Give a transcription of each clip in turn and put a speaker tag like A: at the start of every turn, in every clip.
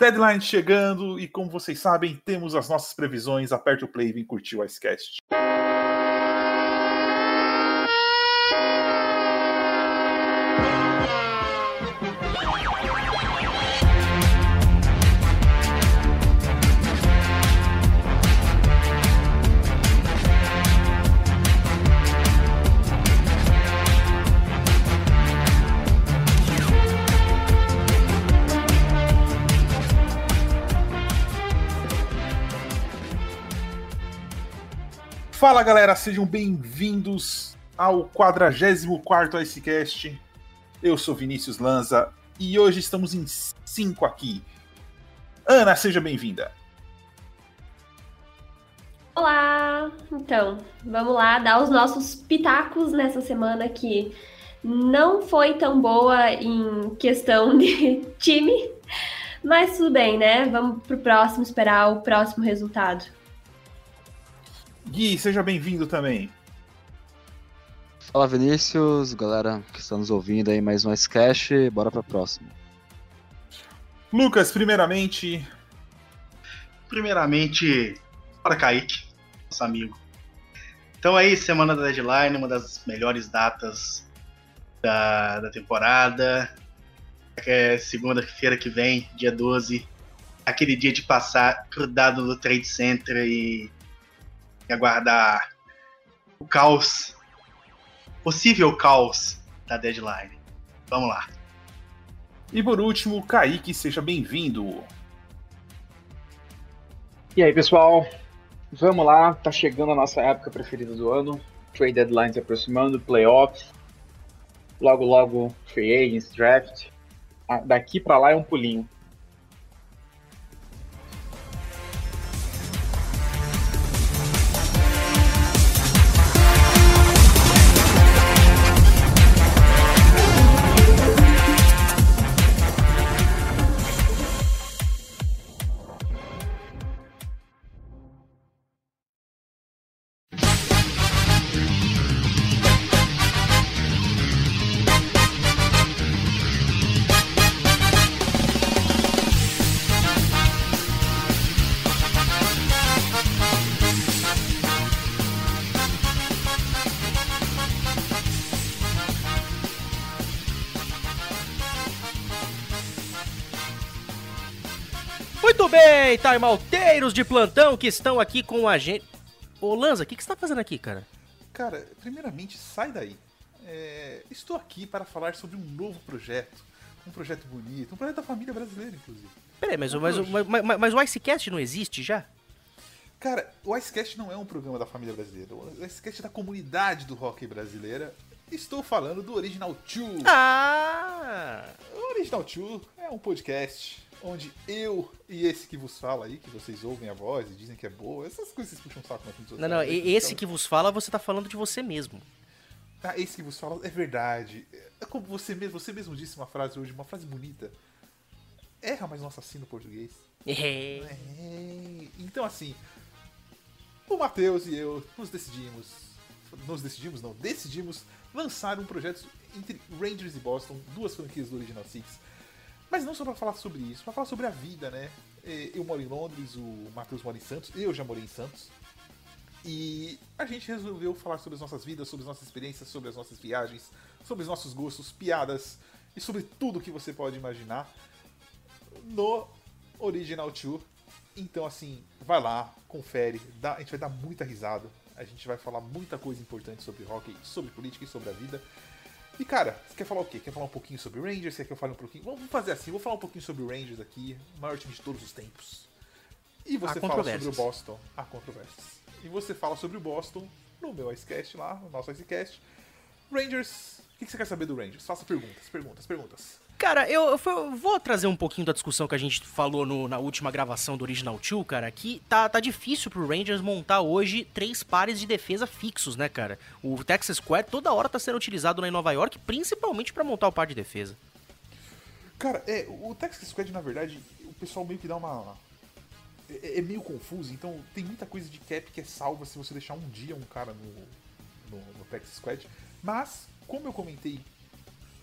A: Deadline chegando e, como vocês sabem, temos as nossas previsões. Aperta o play e vem curtir o Icecast. Fala galera, sejam bem-vindos ao 44 Icecast. Eu sou Vinícius Lanza e hoje estamos em 5 aqui. Ana, seja bem-vinda.
B: Olá! Então, vamos lá dar os nossos pitacos nessa semana que não foi tão boa em questão de time, mas tudo bem, né? Vamos pro próximo esperar o próximo resultado.
A: Gui, seja bem-vindo também.
C: Fala Vinícius, galera que está nos ouvindo aí mais um Cash, bora pra próxima.
A: Lucas, primeiramente.
D: Primeiramente, para Kaique, nosso amigo. Então aí, semana da deadline, uma das melhores datas da, da temporada. É segunda-feira que vem, dia 12. Aquele dia de passar grudado no Trade Center e e aguardar o caos, possível caos da deadline. Vamos lá.
A: E por último, Kaique, seja bem-vindo.
E: E aí, pessoal? Vamos lá, tá chegando a nossa época preferida do ano. Trade deadlines aproximando, playoffs. Logo, logo, free agents, draft. Ah, daqui para lá é um pulinho.
F: Bem, timeouteiros de plantão que estão aqui com a gente. Ô Lanza, o que, que você tá fazendo aqui, cara?
A: Cara, primeiramente, sai daí. É, estou aqui para falar sobre um novo projeto. Um projeto bonito, um projeto da família brasileira, inclusive.
F: Peraí, mas, um mas, mas, mas, mas, o Icecast não existe já?
A: Cara, o Icecast não é um programa da família brasileira. O Icecast é da comunidade do rock brasileira. Estou falando do Original 2.
F: Ah!
A: O Original 2 é um podcast onde eu e esse que vos fala aí, que vocês ouvem a voz e dizem que é boa, essas coisas vocês puxam um saco na frente
F: Não, não, esse que vos fala, você tá falando de você mesmo.
A: Ah, esse que vos fala é verdade. É como você mesmo, você mesmo disse uma frase hoje, uma frase bonita. Erra, mas não assassino português.
F: É.
A: é. Então assim, o Matheus e eu nos decidimos. Nos decidimos, não, decidimos lançar um projeto entre Rangers e Boston, duas franquias do Original Six mas não só para falar sobre isso, para falar sobre a vida, né? Eu moro em Londres, o Matheus mora em Santos, eu já morei em Santos. E a gente resolveu falar sobre as nossas vidas, sobre as nossas experiências, sobre as nossas viagens, sobre os nossos gostos, piadas e sobre tudo que você pode imaginar no Original Tour. Então, assim, vai lá, confere, dá, a gente vai dar muita risada, a gente vai falar muita coisa importante sobre hockey, sobre política e sobre a vida. E cara, você quer falar o quê? Quer falar um pouquinho sobre o Rangers? Quer que eu fale um pouquinho? Vamos fazer assim, vou falar um pouquinho sobre o Rangers aqui, o maior time de todos os tempos. E você fala sobre o Boston. Há controvérsias. E você fala sobre o Boston no meu Icecast lá, no nosso Icecast. Rangers, o que você quer saber do Rangers? Faça perguntas, perguntas, perguntas.
F: Cara, eu, eu, vou trazer um pouquinho da discussão que a gente falou no, na última gravação do Original 2, cara, que tá, tá difícil pro Rangers montar hoje três pares de defesa fixos, né, cara? O Texas Square toda hora tá sendo utilizado lá em Nova York, principalmente para montar o par de defesa.
A: Cara, é, o Texas Squad, na verdade, o pessoal meio que dá uma. É, é, meio confuso, então tem muita coisa de cap que é salva se você deixar um dia um cara no, no, no Texas Squad. Mas, como eu comentei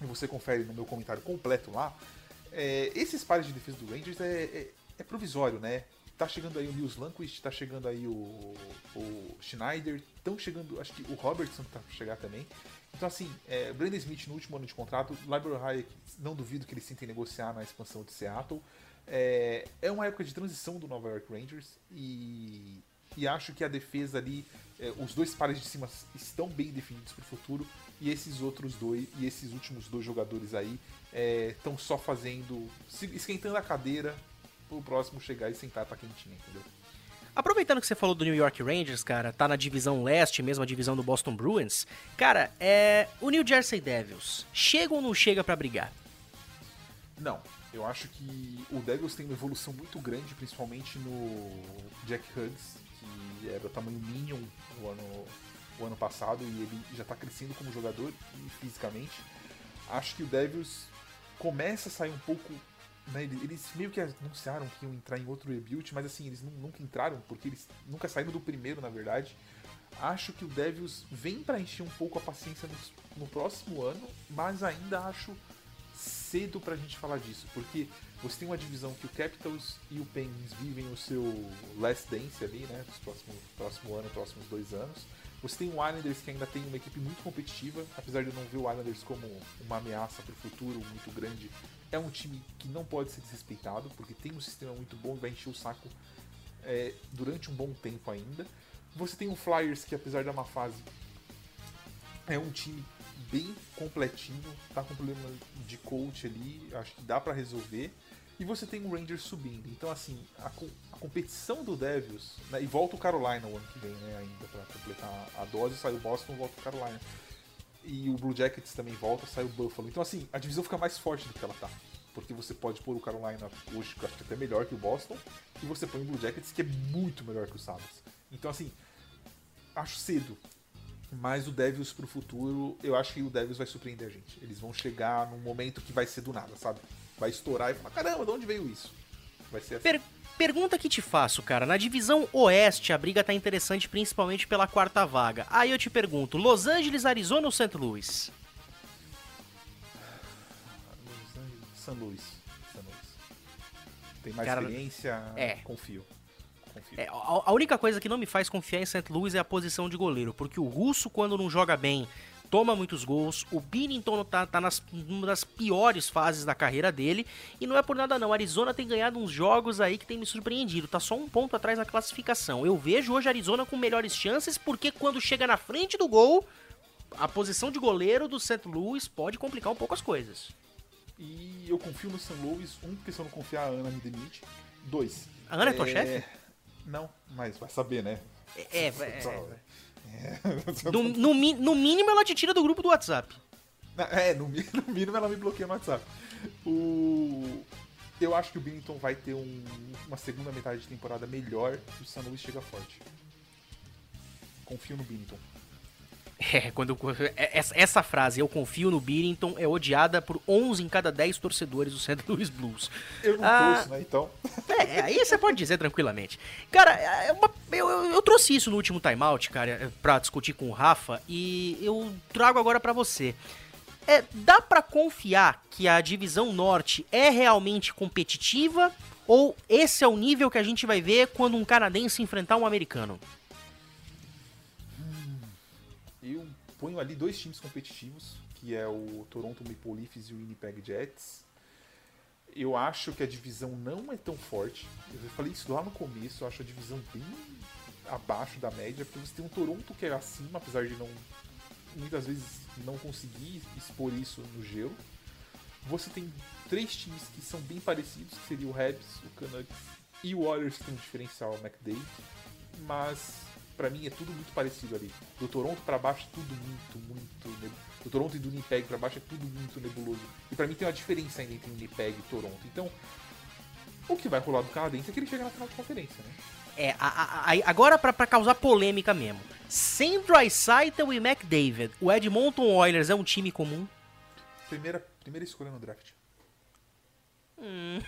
A: e você confere no meu comentário completo lá, é, esses pares de defesa do Rangers é, é, é provisório, né? Tá chegando aí o Nils Lanquist, tá chegando aí o, o Schneider, estão chegando, acho que o Robertson tá pra chegar também. Então, assim, é, Brandon Smith no último ano de contrato, Library Hayek, não duvido que eles tentem negociar na expansão de Seattle. É, é uma época de transição do Nova York Rangers e, e acho que a defesa ali, é, os dois pares de cima estão bem definidos para o futuro e esses outros dois, e esses últimos dois jogadores aí estão é, só fazendo, esquentando a cadeira pro próximo chegar e sentar tá quentinho, entendeu?
F: Aproveitando que você falou do New York Rangers, cara, tá na divisão leste, mesmo a divisão do Boston Bruins. Cara, é. O New Jersey Devils, chega ou não chega para brigar?
A: Não. Eu acho que o Devils tem uma evolução muito grande, principalmente no Jack Huggs, que era o tamanho Minion o ano, o ano passado e ele já tá crescendo como jogador e fisicamente. Acho que o Devils começa a sair um pouco né, eles meio que anunciaram que iam entrar em outro rebuild, mas assim, eles nunca entraram, porque eles nunca saíram do primeiro, na verdade. Acho que o Devils vem para encher um pouco a paciência no, no, próximo ano, mas ainda acho cedo pra gente falar disso, porque você tem uma divisão que o Capitals e o Penguins vivem o seu last dance ali, né, nos próximos próximo ano, próximos dois anos. Você tem o Islanders que ainda tem uma equipe muito competitiva, apesar de eu não ver o Islanders como uma ameaça para o futuro muito grande é um time que não pode ser desrespeitado, porque tem um sistema muito bom e vai encher o saco é, durante um bom tempo ainda. Você tem o Flyers, que apesar da má fase, é um time bem completinho, tá com problema de coach ali, acho que dá para resolver. E você tem o Rangers subindo. Então, assim, a, a competição do Devils, né, e volta o Carolina o ano que vem, né, ainda, para completar a dose, sai o Boston, volta o Carolina e o Blue Jackets também volta, sai o Buffalo. Então, assim, a divisão fica mais forte do que ela tá. Porque você pode pôr o Carolina hoje, que eu acho que é até melhor que o Boston, e você põe o Blue Jackets, que é muito melhor que o Sabres. Então, assim, acho cedo. Mas o Devils pro futuro, eu acho que o Devils vai surpreender a gente. Eles vão chegar num momento que vai ser do nada, sabe? Vai estourar e falar: caramba, de onde veio isso? Vai ser assim.
F: Per Pergunta que te faço, cara. Na divisão oeste, a briga tá interessante principalmente pela quarta vaga. Aí eu te pergunto: Los Angeles, Arizona ou St. Louis?
A: São Luís. São Luís. Tem mais cara, experiência, é. confio. confio.
F: É, a, a única coisa que não me faz confiar em St. Louis é a posição de goleiro, porque o russo, quando não joga bem, toma muitos gols. O Binnington tá, tá nas uma das piores fases da carreira dele. E não é por nada não. Arizona tem ganhado uns jogos aí que tem me surpreendido. Tá só um ponto atrás na classificação. Eu vejo hoje a Arizona com melhores chances, porque quando chega na frente do gol, a posição de goleiro do St. Louis pode complicar um pouco as coisas.
A: E eu confio no St. Louis, um, porque se eu não confiar, a Ana me demite. Dois.
F: A Ana é, é tua chefe?
A: Não, mas vai saber, né?
F: É, é, é. É. No, no, no, mínimo ela te tira do grupo do WhatsApp.
A: É, no, no mínimo ela me bloqueia no WhatsApp. O... Eu acho que o Bennington vai ter um, uma segunda metade de temporada melhor e o San Luis chega forte. Confio no Bennington.
F: É, quando é, essa frase, eu confio no Billington, é odiada por 11 em cada 10 torcedores do St. Louis Blues.
A: Eu não ah, torço, né, então.
F: É, aí você pode dizer tranquilamente. Cara, é eu, eu, eu, trouxe isso no último timeout, cara, pra discutir com o Rafa, e eu trago agora para você. É, dá para confiar que a divisão norte é realmente competitiva ou esse é o nível que a gente vai ver quando um canadense enfrentar um americano?
A: Ponho ali dois times competitivos, que é o Toronto Maple Leafs e o Winnipeg Jets. Eu acho que a divisão não é tão forte. Eu falei isso lá no começo, eu acho a divisão bem abaixo da média, porque você tem um Toronto que é acima, apesar de não muitas vezes não conseguir expor isso no gelo. Você tem três times que são bem parecidos, que seria o Habs, o Canucks e o Warriors que tem um diferencial, o McDavid, mas para mim é tudo muito parecido ali. Do Toronto para baixo tudo muito, muito do Toronto e do Winnipeg para baixo é tudo muito nebuloso. E para mim tem uma diferença ainda entre Winnipeg e Toronto. Então, o que vai rolar do canadense é que ele chega na final de conferência, né?
F: É, a, a, a, agora para causar polêmica mesmo. Sem Dreisaitl e McDavid, o Edmonton Oilers é um time comum?
A: Primeira, primeira escolha no draft.
F: Hum.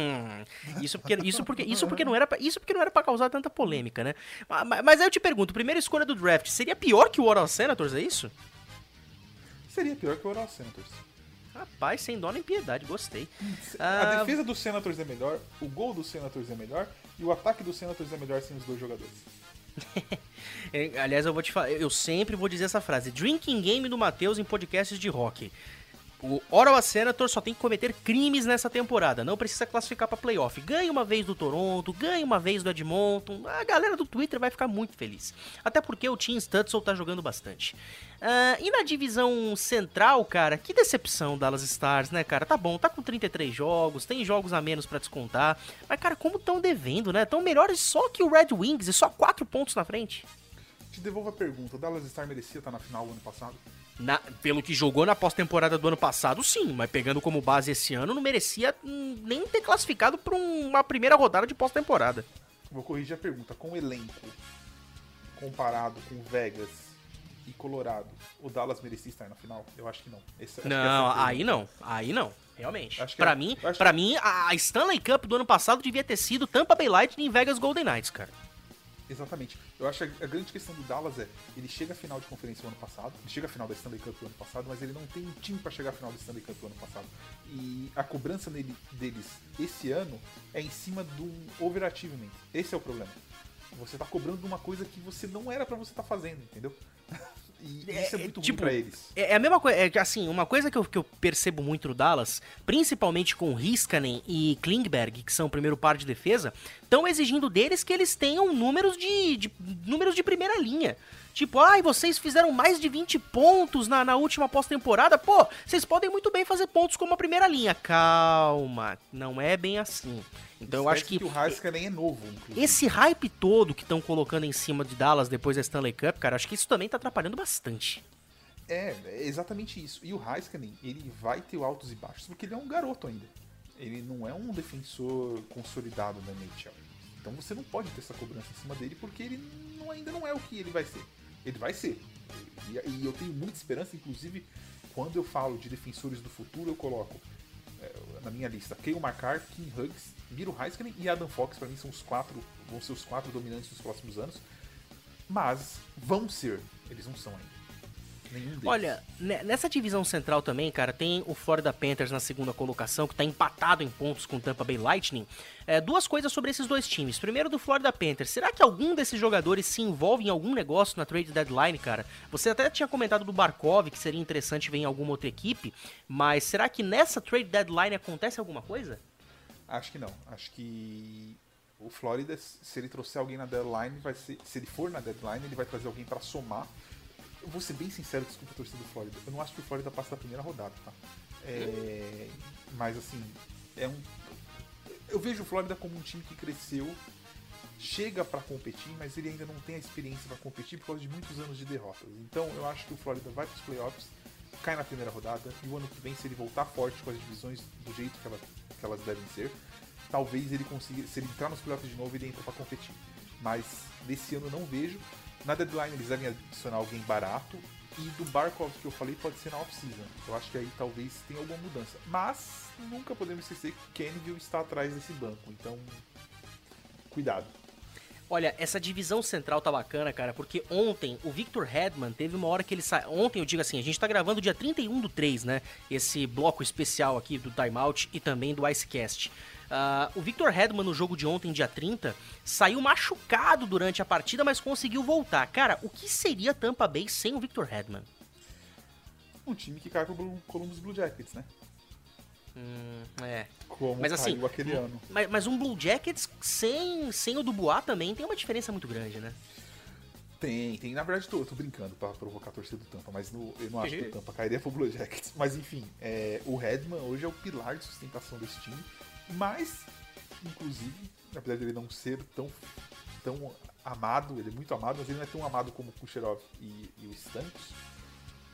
F: isso porque isso porque isso porque não era pra, isso porque não era para causar tanta polêmica, né? Mas, mas, aí eu te pergunto, primeira escolha do draft seria pior que o Oral Senators, é isso?
A: Seria pior que o Oral Senators.
F: Rapaz, sem dó nem piedade, gostei.
A: A
F: Ah,
A: defesa dos Senators é melhor, o gol dos Senators é melhor e o ataque dos Senators é melhor sem os dois jogadores.
F: É, Aliás, eu vou te falar, eu sempre vou dizer essa frase: Drinking Game do Matheus em podcasts de rock. O Ottawa Senator só tem que cometer crimes nessa temporada, não precisa classificar pra playoff. Ganha uma vez do Toronto, ganha uma vez do Edmonton, a galera do Twitter vai ficar muito feliz. Até porque o Team Stutzel tá jogando bastante. Ah, e na divisão central, cara, que decepção Dallas Stars, né, cara? Tá bom, tá com 33 jogos, tem jogos a menos pra descontar, mas, cara, como tão devendo, né? Tão melhores só que o Red Wings e só 4 pontos na frente.
A: Te devolvo a pergunta, Dallas Star merecia estar na final ano passado?
F: Na- pelo que jogou na pós-temporada do ano passado, sim, mas pegando como base esse ano, não merecia hum, nem ter classificado um- uma primeira rodada de pós-temporada.
A: Vou corrigir a pergunta, com o elenco comparado com Vegas e Colorado, o Dallas merecia estar na final? Eu acho que não. Esse- acho é
F: Não,
A: pergunta.
F: aí não, aí não, realmente. Pra
A: é-
F: mim,
A: acho
F: para mim, a a Stanley Cup do ano passado devia ter sido Tampa Bay Lightning e Vegas Golden Knights, cara.
A: Exatamente. Eu acho que a grande questão do Dallas é, ele chega à final de conferência o ano passado, ele chega à final da Stanley Cup do ano passado, mas ele não tem um time pra chegar à final da Stanley Cup do ano passado. E a cobrança nele, deles esse ano é em cima do overachievement. Esse é o problema. Você tá cobrando uma coisa que você não era pra você estar fazendo, entendeu? E
F: É,
A: isso é
F: é,
A: muito
F: tipo,
A: ruim pra eles.
F: É é a mesma coisa, é assim, uma coisa que eu, que eu percebo muito no Dallas, principalmente com Riskanen e Klingberg, que são o primeiro par de defesa, estão exigindo deles que eles tenham números de, de- números de primeira linha. Tipo, ai, vocês fizeram mais de 20 pontos na, na última pós-temporada. Pô, vocês podem muito bem fazer pontos como a primeira linha. Calma, não é bem assim. Então eu acho
A: Esquece
F: que,
A: o Haskell nem é novo, inclusive.
F: esse hype todo que estão colocando em cima de Dallas depois da Stanley Cup, cara, acho que isso também tá atrapalhando bastante.
A: É, é exatamente isso. E o Heiskanen, ele vai ter altos e baixos, porque ele é um garoto ainda. Ele não é um defensor consolidado da NHL. Então você não pode ter essa cobrança em cima dele, porque ele não- ainda não é o que ele vai ser. Ele vai ser. E, e eu tenho muita esperança, inclusive, quando eu falo de defensores do futuro, eu coloco é, na minha lista Keio Makar, Kim Huggs, Miro Heiskanen e Adam Fox. Pra mim são os quatro, vão ser os quatro dominantes dos próximos anos. Mas vão ser. Eles não são ainda. Nenhum deles.
F: Olha, ne- nessa divisão central também, cara, tem o Florida Panthers na segunda colocação, que tá empatado em pontos com o Tampa Bay Lightning. É, duas coisas sobre esses dois times. Primeiro, do Florida Panthers. Será que algum desses jogadores se envolve em algum negócio na trade deadline, cara? Você até tinha comentado do Barkov, que seria interessante ver em alguma outra equipe, mas será que nessa trade deadline acontece alguma coisa?
A: Acho que não. Acho que o Florida, se ele trouxer alguém na deadline, vai ser. Se ele for na deadline, ele vai trazer alguém pra somar. Eu vou ser bem sincero, desculpa a torcida do Florida. Eu não acho que o Florida passa da primeira rodada, tá? É, mas assim, é um. Eu vejo o Florida como um time que cresceu, chega pra competir, mas ele ainda não tem a experiência pra competir por causa de muitos anos de derrotas. Então eu acho que o Florida vai pros playoffs, cai na primeira rodada, e o ano que vem, se ele voltar forte com as divisões do jeito que, ela- que elas devem ser, talvez ele consiga, se ele entrar nos playoffs de novo, ele entra pra competir. Mas desse ano eu não vejo. Na deadline eles devem adicionar alguém barato. E do Barkov que eu falei pode ser na off-season. Eu acho que aí talvez tenha alguma mudança. Mas nunca podemos esquecer que Kenville está atrás desse banco. Então, cuidado.
F: Olha, essa divisão central tá bacana, cara, porque ontem o Victor Hedman teve uma hora que ele saiu. Ontem eu digo assim, a gente tá gravando dia 31 do 3, né? Esse bloco especial aqui do Timeout e também do Icecast. Ah, o Victor Hedman no jogo de ontem, dia 30, saiu machucado durante a partida, mas conseguiu voltar. Cara, o que seria Tampa Bay sem o Victor Hedman?
A: Um time que cai pro Columbus Blue Jackets, né?
F: Hum, é.
A: Como
F: Mas assim,
A: aquele ano.
F: Mas, mas um Blue Jackets sem, sem o Dubois também tem uma diferença muito grande, né?
A: Tem, tem. Na verdade, tô, eu tô brincando pra provocar a torcida do Tampa, mas no- eu não acho que o Tampa cairia pro Blue Jackets. Mas enfim, é, o Redman hoje é o pilar de sustentação desse time. Mas, inclusive, apesar dele não ser tão, tão amado, ele é muito amado, mas ele não é tão amado como Kucherov e, e o Stamkos.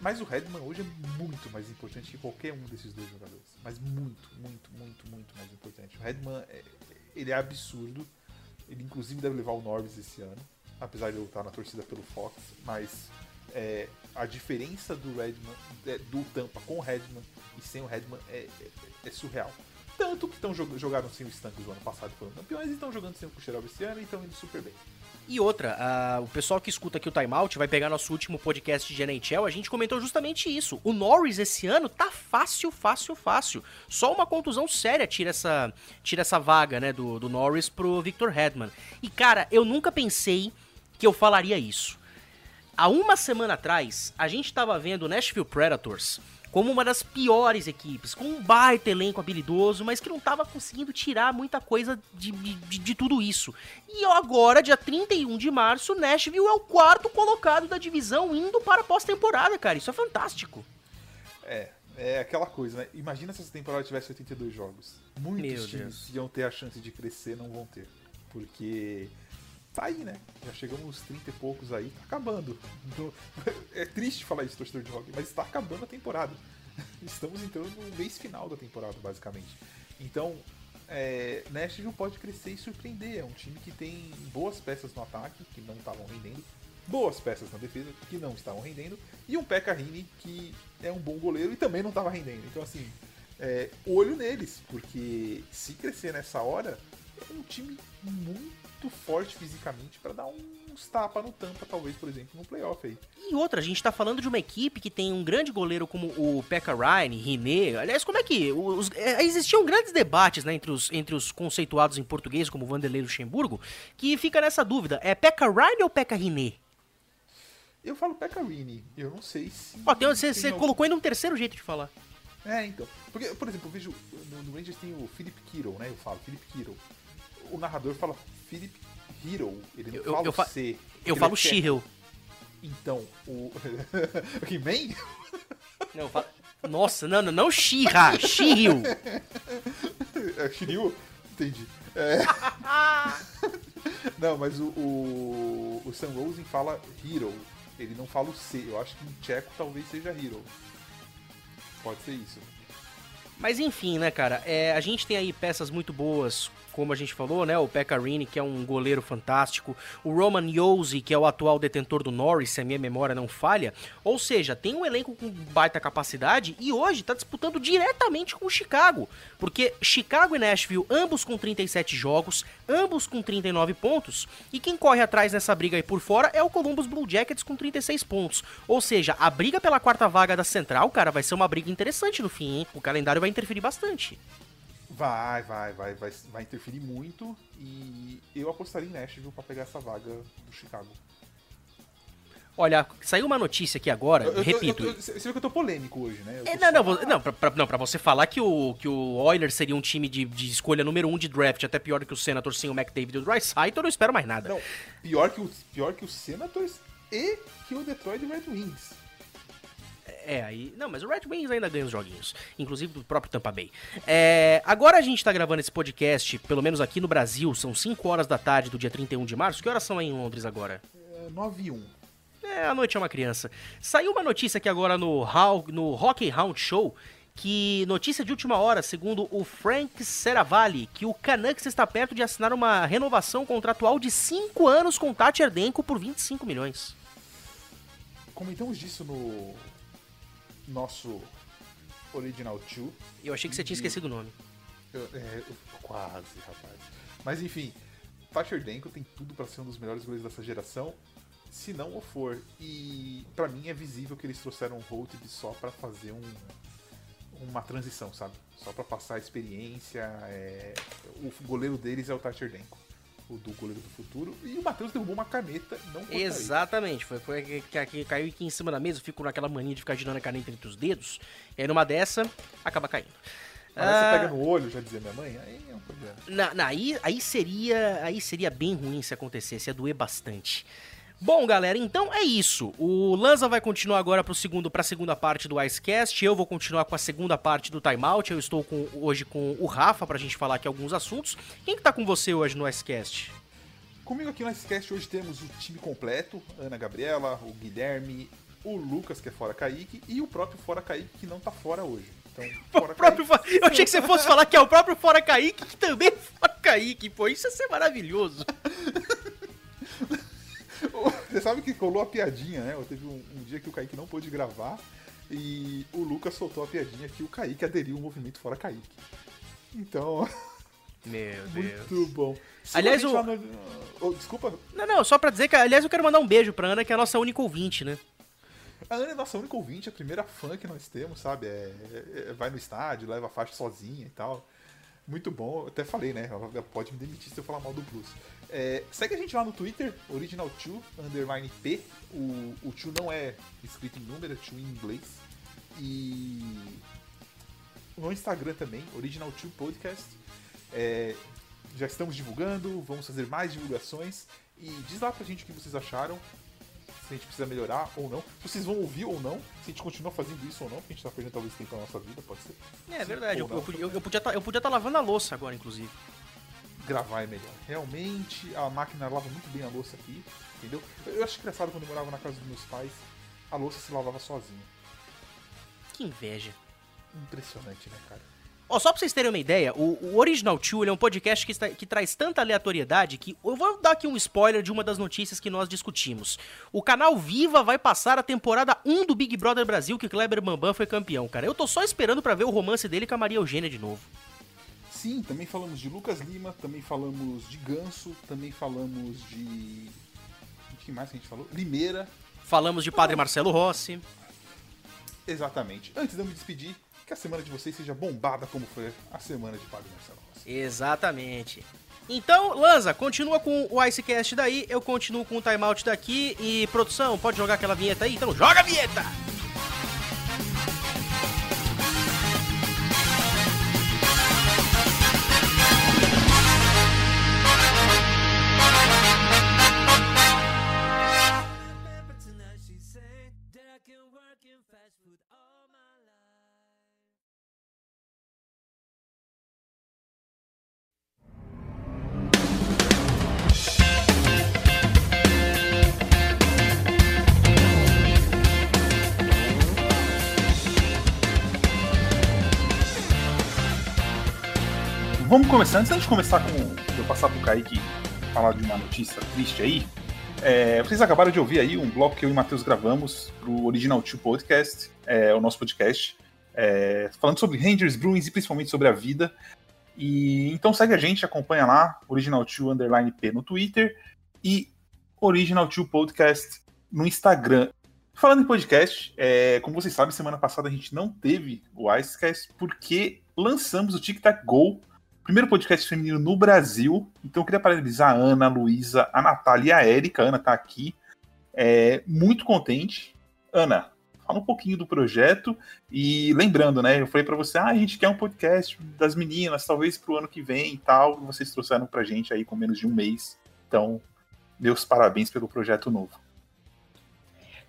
A: Mas o Redman hoje é muito mais importante que qualquer um desses dois jogadores. Mas muito, muito, muito, muito mais importante. O Redman, é, ele é absurdo. Ele inclusive deve levar o Norris esse ano, apesar de eu estar na torcida pelo Fox, mas é, a diferença do Redman, é, do Tampa com o Redman e sem o Redman é, é- é surreal. Tanto que tão, jogaram sem o Stanks no ano passado foram campeões, e estão jogando sem o Kucherov esse ano e estão indo super bem.
F: E outra, o pessoal que escuta aqui o Timeout vai pegar nosso último podcast de NHL, a gente comentou justamente isso. O Norris esse ano tá fácil, fácil, fácil. Só uma contusão séria tira essa, tira essa vaga, né, do, do Norris pro Victor Hedman. E cara, eu nunca pensei que eu falaria isso. Há uma semana atrás, a gente tava vendo o Nashville Predators como uma das piores equipes, com um baita elenco habilidoso, mas que não estava conseguindo tirar muita coisa de, de, de, tudo isso. E agora, dia 31 de março, Nashville é o quarto colocado da divisão, indo para a pós-temporada, cara. Isso é fantástico.
A: É, é aquela coisa, né? Imagina se essa temporada tivesse 82 jogos. Muitos Meu times Deus. iam ter a chance de crescer, não vão ter. Porque tá aí, né? Já chegamos uns 30 e poucos aí, tá acabando. É triste falar isso, torcedor de rock, mas está acabando a temporada. Estamos entrando no mês final da temporada, basicamente. Então, é, Nashville pode crescer e surpreender. É um time que tem boas peças no ataque, que não estavam rendendo, boas peças na defesa, que não estavam rendendo, e um Pekka que é um bom goleiro e também não estava rendendo. Então, assim, é, olho neles, porque se crescer nessa hora, é um time muito muito forte fisicamente para dar uns tapa no tampa, talvez, por exemplo, no playoff aí.
F: E outra, a gente tá falando de uma equipe que tem um grande goleiro como o Pekka Ryan, René. Aliás, como é que. Os, é, existiam grandes debates né, entre, os, entre os conceituados em português, como Vanderlei Luxemburgo, que fica nessa dúvida: é Pekka Ryan ou Pekka René?
A: Eu falo Pekka Rini, eu não sei se.
F: Ó, tem, você, você algum... colocou ainda um terceiro jeito de falar.
A: É, então. Porque, por exemplo, eu vejo no, no Rangers tem o Philip Kiro, né? Eu falo Philip Kiro. O narrador fala Philip Hero. Ele não eu, fala eu, fa C.
F: Eu falo Shihel.
A: Então, o. He-Man?
F: Não, falo... Nossa, não, não, não She-Ra, Shihil.
A: É, Shihil? Entendi. É... não, mas o, o, o Sam Rosen fala Hero. Ele não fala o C. Eu acho que em tcheco talvez seja Hero. Pode ser isso.
F: Mas enfim, né, cara? É, a gente tem aí peças muito boas como a gente falou, né? O Pekarini, que é um goleiro fantástico, o Roman Yossi, que é o atual detentor do Norris, se a minha memória não falha. Ou seja, tem um elenco com baita capacidade e hoje está disputando diretamente com o Chicago, porque Chicago e Nashville, ambos com 37 jogos, ambos com 39 pontos, e quem corre atrás nessa briga aí por fora é o Columbus Blue Jackets com 36 pontos. Ou seja, a briga pela quarta vaga da Central, cara, vai ser uma briga interessante no fim, hein? O calendário vai interferir bastante.
A: Vai, vai, vai, vai, vai interferir muito e eu apostaria em Nashville para pegar essa vaga do Chicago.
F: Olha, saiu uma notícia aqui agora, eu, repito.
A: Eu, eu, você viu que eu tô polêmico hoje, né?
F: É, não, não, não, pra, pra, não, pra você falar que o, que o Oilers seria um time de, de escolha número um de draft, até pior que o Senators sem o McDavid e o Dreisaitl, eu não espero mais nada. Não,
A: pior que, o, pior que o Senators e que o Detroit Red Wings.
F: É, aí. Não, mas o Red Wings ainda ganha os joguinhos. Inclusive do próprio Tampa Bay. É, agora a gente tá gravando esse podcast, pelo menos aqui no Brasil, são 5 horas da tarde do dia 31 de março. Que horas são aí em Londres agora?
A: É, 9 e 1.
F: É, a noite é uma criança. Saiu uma notícia aqui agora no, no Hockey Round Show que notícia de última hora, segundo o Frank Seravalli, que o Canucks está perto de assinar uma renovação contratual de 5 anos com Tati Ardenko por 25 milhões.
A: Comentamos disso no nosso Original 2.
F: Eu achei que você tinha esquecido o nome.
A: Eu, é, eu, quase, rapaz. Mas enfim, Thatcher Denko tem tudo para ser um dos melhores goleiros dessa geração, se não o for. E para mim é visível que eles trouxeram o Holtby só para fazer um, uma transição, sabe? Só para passar a experiência. É... O goleiro deles é o Thatcher Denko do goleiro do futuro. E o Matheus derrubou uma caneta não
F: cortaria. Exatamente. Foi, foi que, que, caiu aqui em cima da mesa, fico naquela mania de ficar girando a caneta entre os dedos. E aí numa dessa, acaba caindo.
A: Mas ah, você pega no olho, já dizia minha mãe, aí é um problema.
F: Na, na, aí, aí, seria, aí seria bem ruim se acontecesse, ia doer bastante. Bom, galera, então é isso. O Lanza vai continuar agora para segundo, a segunda parte do Icecast. Eu vou continuar com a segunda parte do Timeout. Eu estou com, hoje com o Rafa para a gente falar aqui alguns assuntos. Quem que tá com você hoje no Icecast?
A: Comigo aqui no Icecast hoje temos o time completo: Ana Gabriela, o Guilherme, o Lucas, que é fora Kaique, e o próprio fora Kaique, que não tá fora hoje. Então,
F: fora próprio Kaique... Eu achei que você fosse falar que é o próprio fora Kaique, que também é fora Kaique. Pô, isso ia ser maravilhoso.
A: Você sabe que colou a piadinha, né? Teve um, um, dia que o Kaique não pôde gravar e o Lucas soltou a piadinha que o Kaique aderiu ao movimento Fora Kaique. Então,
F: Meu Deus.
A: muito bom.
F: Aliás,
A: Siga a gente
F: o-
A: no- oh, desculpa,
F: Não, não, só pra dizer que, aliás, eu quero mandar um beijo pra Ana, que é a nossa única ouvinte, né?
A: a Ana é nossa única ouvinte, a primeira fã que nós temos, sabe? É, é- é- vai no estádio, leva a faixa sozinha e tal. Muito bom, eu até falei, né? Ela pode me demitir se eu falar mal do Plus. É, segue a gente lá no Twitter, original2, underline P. O, o 2 não é escrito em número, é 2 em inglês. E no Instagram também, original2 podcast. É, já estamos divulgando, vamos fazer mais divulgações. E diz lá pra gente o que vocês acharam, se a gente precisa melhorar ou não, se vocês vão ouvir ou não, se a gente continua fazendo isso ou não, porque a gente tá perdendo talvez tempo na nossa vida, pode ser.
F: É
A: Sim,
F: verdade, eu,
A: não.
F: eu podia- eu, eu podia tá, eu podia estar lavando a louça agora, inclusive.
A: Gravar é melhor. Realmente, a máquina lava muito bem a louça aqui, entendeu? Eu acho engraçado quando eu morava na casa dos meus pais, a louça se lavava sozinha.
F: Que inveja.
A: Impressionante, né, cara?
F: Ó, só pra vocês terem uma ideia, o, o Original 2 ele é um podcast que, está- que traz tanta aleatoriedade que eu vou dar aqui um spoiler de uma das notícias que nós discutimos. O canal Viva vai passar a temporada 1 do Big Brother Brasil, que Kleber Bambam foi campeão, cara. Eu tô só esperando pra ver o romance dele com a Maria Eugênia de novo.
A: Sim, também falamos de Lucas Lima, também falamos de Ganso, também falamos de. De que mais que a gente falou? Limeira.
F: Falamos de Padre Marcelo Rossi.
A: Exatamente. Antes de eu me despedir, que a semana de vocês seja bombada como foi a semana de Padre Marcelo Rossi.
F: Exatamente. Então, Lanza, continua com o Icecast daí, eu continuo com o timeout daqui e produção, pode jogar aquela vinheta aí? Então joga a vinheta!
A: Vamos começar, antes gente começar com. de eu passar pro Kaique falar de uma notícia triste aí. é, vocês acabaram de ouvir aí um bloco que eu e o Matheus gravamos pro Original 2 Podcast, é, o nosso podcast, é, falando sobre Rangers, Bruins e principalmente sobre a vida. E então segue a gente, acompanha lá, Original 2 Underline P no Twitter e Original 2 Podcast no Instagram. Falando em podcast, é, como vocês sabem, semana passada a gente não teve o Icecast porque lançamos o Tic Tac Go, primeiro podcast feminino no Brasil. Então eu queria parabenizar a Ana, a Luísa, a Natália e a Érica. A Ana tá aqui. É, muito contente. Ana, fala um pouquinho do projeto. E lembrando, né? Eu falei para você, ah, a gente quer um podcast das meninas, talvez pro ano que vem e tal. Vocês trouxeram pra gente aí com menos de um mês. Então, meus parabéns pelo projeto novo.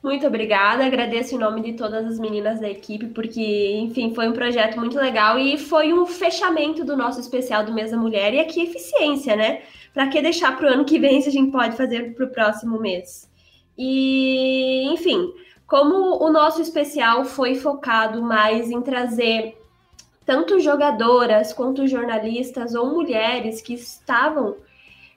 B: Muito obrigada, agradeço em nome de todas as meninas da equipe, porque, enfim, foi um projeto muito legal e foi um fechamento do nosso especial do Mês da Mulher e aqui eficiência, né? Para que deixar para o ano que vem se a gente pode fazer para o próximo mês? E, enfim, como o nosso especial foi focado mais em trazer tanto jogadoras quanto jornalistas ou mulheres que estavam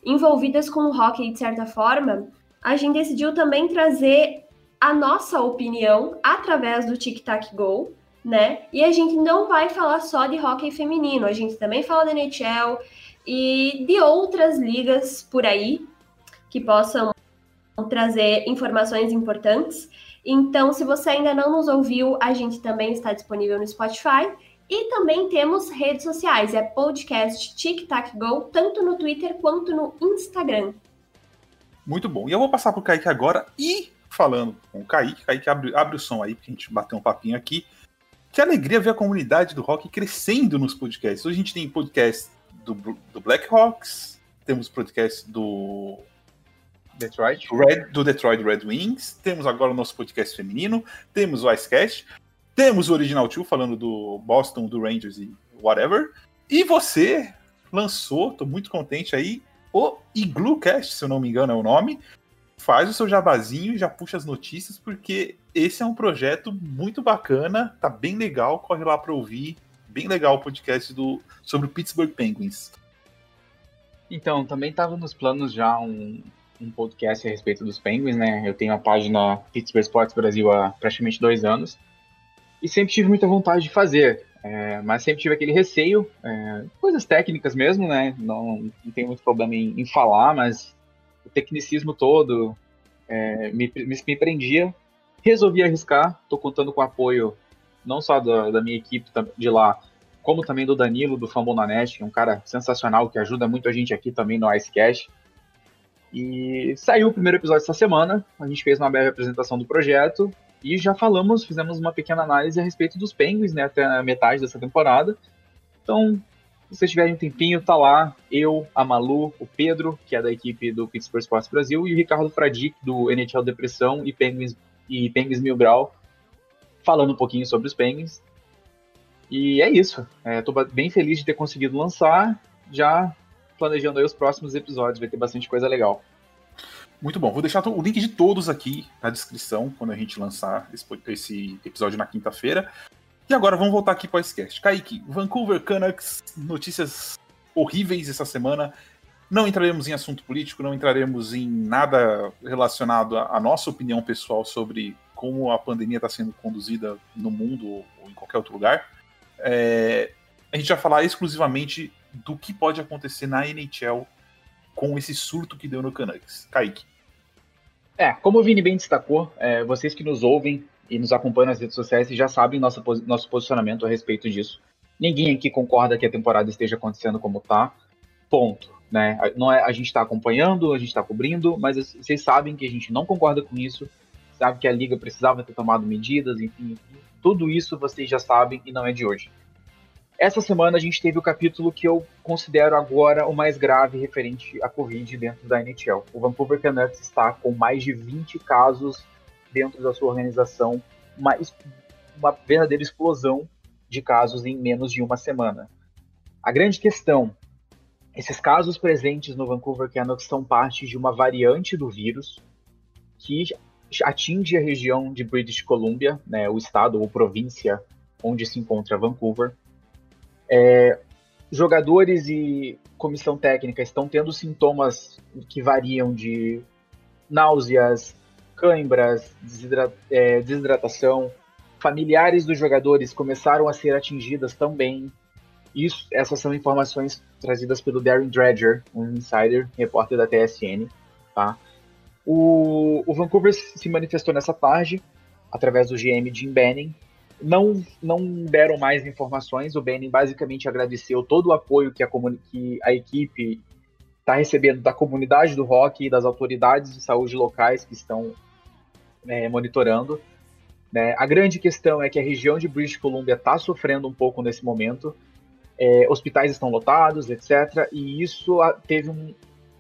B: envolvidas com o hockey de certa forma, a gente decidiu também trazer a nossa opinião através do Tic Tac Go, né? E a gente não vai falar só de hockey feminino, a gente também fala da NHL e de outras ligas por aí que possam trazer informações importantes. Então, se você ainda não nos ouviu, a gente também está disponível no Spotify e também temos redes sociais, é podcast Tic Tac Go, tanto no Twitter quanto no Instagram.
A: Muito bom. E eu vou passar pro Kaique agora e falando com o Kaique, Kaique abre, abre o som aí, porque a gente bateu um papinho aqui. Que alegria ver a comunidade do rock crescendo nos podcasts. Hoje a gente tem podcast do, do Blackhawks, temos podcast do,
E: Detroit.
A: Red, do Detroit Red Wings, temos agora o nosso podcast feminino, temos o Icecast, temos o Original 2 falando do Boston, do Rangers e whatever. E você lançou, tô muito contente aí, o Iglucast, se eu não me engano é o nome, faz o seu jabazinho e já puxa as notícias, porque esse é um projeto muito bacana, tá bem legal, corre lá para ouvir. Bem legal o podcast do, sobre o Pittsburgh Penguins.
E: Então, também estava nos planos já um, um podcast a respeito dos Penguins, né? Eu tenho a página Pittsburgh Sports Brasil há praticamente dois anos. E sempre tive muita vontade de fazer. É, mas sempre tive aquele receio, é, coisas técnicas mesmo, né? Não, não tenho muito problema em, em falar, mas o tecnicismo todo é, me, me, me, prendia. Resolvi arriscar, estou contando com o apoio não só da, da, minha equipe de lá, como também do Danilo, do Fambonanet, que é um cara sensacional que ajuda muito a gente aqui também no Icecast. E saiu o primeiro episódio essa semana, a gente fez uma breve apresentação do projeto e já falamos, fizemos uma pequena análise a respeito dos Penguins, né, até a metade dessa temporada. Então, se vocês tiverem um tempinho, tá lá eu, a Malu, o Pedro, que é da equipe do Pittsburgh Sports Brasil, e o Ricardo Fradic, do NHL Depressão e Penguins, e Penguins Mil Grau, falando um pouquinho sobre os Penguins. E é isso. Estou é, bem feliz de ter conseguido lançar, já planejando aí os próximos episódios, vai ter bastante coisa legal.
A: Muito bom. Vou deixar o link de todos aqui na descrição quando a gente lançar esse, episódio na quinta-feira. E agora vamos voltar aqui para o Icecast. Kaique, Vancouver Canucks, notícias horríveis essa semana. Não entraremos em assunto político, não entraremos em nada relacionado à nossa opinião pessoal sobre como a pandemia está sendo conduzida no mundo ou em qualquer outro lugar. É, a gente vai falar exclusivamente do que pode acontecer na NHL com esse surto que deu no Canucks. Kaique.
E: É, como o Vini bem destacou, é, vocês que nos ouvem e nos acompanham nas redes sociais já sabem nosso, nosso posicionamento a respeito disso. Ninguém aqui concorda que a temporada esteja acontecendo como tá. Ponto. Né? Não é, a gente está acompanhando, a gente está cobrindo, mas vocês sabem que a gente não concorda com isso, sabe que a liga precisava ter tomado medidas, enfim tudo isso vocês já sabem e não é de hoje. Essa semana a gente teve o capítulo que eu considero agora o mais grave referente à Covid dentro da NHL. O Vancouver Canucks está com mais de 20 casos dentro da sua organização, uma, uma verdadeira explosão de casos em menos de uma semana. A grande questão, esses casos presentes no Vancouver Canucks são parte de uma variante do vírus que atinge a região de British Columbia, né, o estado ou província onde se encontra Vancouver, é, jogadores e comissão técnica estão tendo sintomas que variam de náuseas, cãibras, é, desidratação. Familiares dos jogadores começaram a ser atingidas também. Isso, essas são informações trazidas pelo Darren Dredger, um insider, repórter da TSN. Tá? O, o Vancouver se manifestou nessa tarde através do GM Jim Benning, não, não deram mais informações. O Benning basicamente agradeceu todo o apoio que a, que a equipe está recebendo da comunidade do rock e das autoridades de saúde locais que estão é, monitorando. Né? A grande questão é que a região de British Columbia está sofrendo um pouco nesse momento. É, hospitais estão lotados, etc. E isso teve um,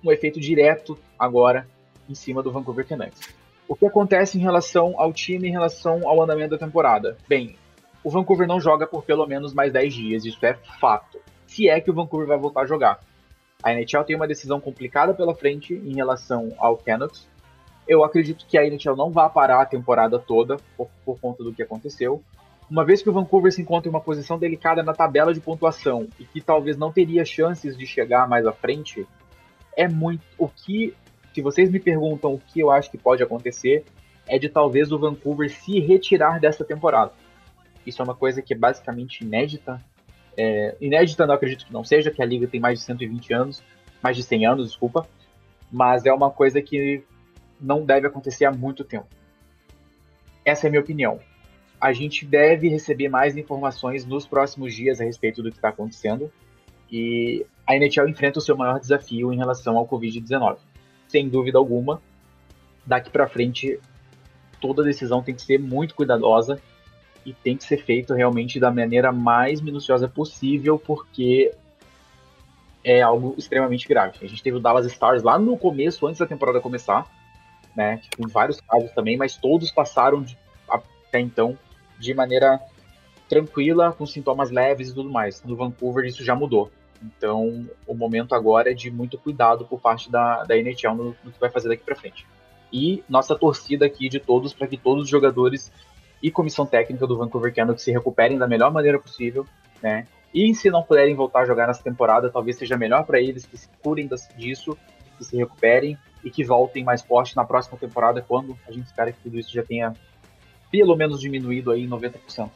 E: um efeito direto agora em cima do Vancouver Canucks. O que acontece em relação ao time, em relação ao andamento da temporada? Bem, o Vancouver não joga por pelo menos mais 10 dias, isso é fato. Se é que o Vancouver vai voltar a jogar. A NHL tem uma decisão complicada pela frente em relação ao Canucks. Eu acredito que a NHL não vai parar a temporada toda por, por conta do que aconteceu. Uma vez que o Vancouver se encontra em uma posição delicada na tabela de pontuação e que talvez não teria chances de chegar mais à frente, é muito o que se vocês me perguntam o que eu acho que pode acontecer, é de talvez o Vancouver se retirar dessa temporada. Isso é uma coisa que é basicamente inédita. É, inédita não acredito que não seja, que a liga tem mais de 120 anos, mais de 100 anos, desculpa, mas é uma coisa que não deve acontecer há muito tempo. Essa é a minha opinião. A gente deve receber mais informações nos próximos dias a respeito do que está acontecendo e a NHL enfrenta o seu maior desafio em relação ao Covid-19 sem dúvida alguma. Daqui para frente, toda decisão tem que ser muito cuidadosa e tem que ser feito realmente da maneira mais minuciosa possível, porque é algo extremamente grave. A gente teve o Dallas Stars lá no começo, antes da temporada começar, né? Com vários casos também, mas todos passaram de, até então de maneira tranquila, com sintomas leves e tudo mais. No Vancouver isso já mudou. Então, o momento agora é de muito cuidado por parte da, da NHL no, no que vai fazer daqui para frente. E nossa torcida aqui de todos para que todos os jogadores e comissão técnica do Vancouver Canucks se recuperem da melhor maneira possível, né? E se não puderem voltar a jogar nessa temporada, talvez seja melhor para eles que se curem disso, que se recuperem e que voltem mais forte na próxima temporada, quando a gente espera que tudo isso já tenha pelo menos diminuído aí em 90%.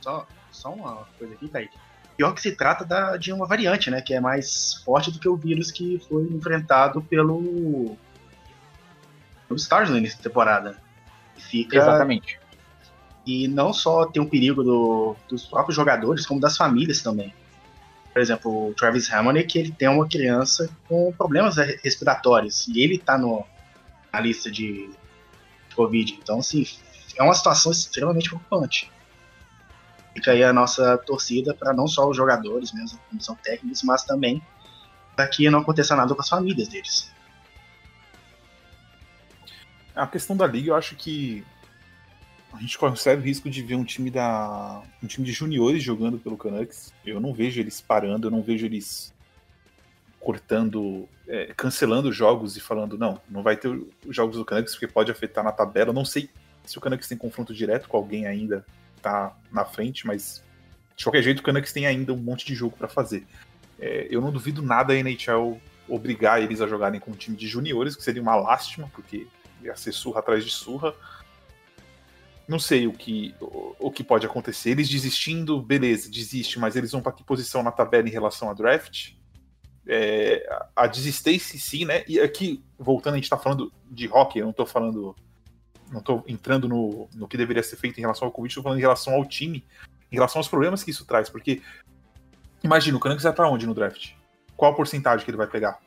D: só, só uma coisa aqui, Kaique. Pior que se trata da, de uma variante, né? Que é mais forte do que o vírus que foi enfrentado pelo. pelo Stars no início da temporada. Fica,
E: Exatamente.
D: E não só tem um perigo do, dos próprios jogadores, como das famílias também. Por exemplo, o Travis Harmonic, ele tem uma criança com problemas respiratórios. E ele tá no, na lista de Covid. Então, assim, é uma situação extremamente preocupante. Fica aí a nossa torcida para não só os jogadores, mesmo, a comissão técnicos, mas também para que não aconteça nada com as famílias deles.
A: A questão da liga, eu acho que a gente consegue o risco de ver um time da um time de juniores jogando pelo Canucks. Eu não vejo eles parando, eu não vejo eles cortando, é, cancelando jogos e falando não, não vai ter os jogos do Canucks porque pode afetar na tabela. Eu não sei se o Canucks tem confronto direto com alguém ainda tá na frente, mas de qualquer jeito o Canucks tem ainda um monte de jogo para fazer. É, eu não duvido nada a NHL obrigar eles a jogarem com um time de juniores, que seria uma lástima, porque ia ser surra atrás de surra. Não sei o que, o, o que pode acontecer. Eles desistindo, beleza, desiste, mas eles vão para que posição na tabela em relação a draft? É, a desistência sim, né? E aqui, voltando, a gente tá falando de hockey, eu não tô falando não estou entrando no, no que deveria ser feito em relação ao Covid, estou falando em relação ao time, em relação aos problemas que isso traz, porque imagina, o Canucks vai para onde no draft? Qual a porcentagem que ele vai pegar?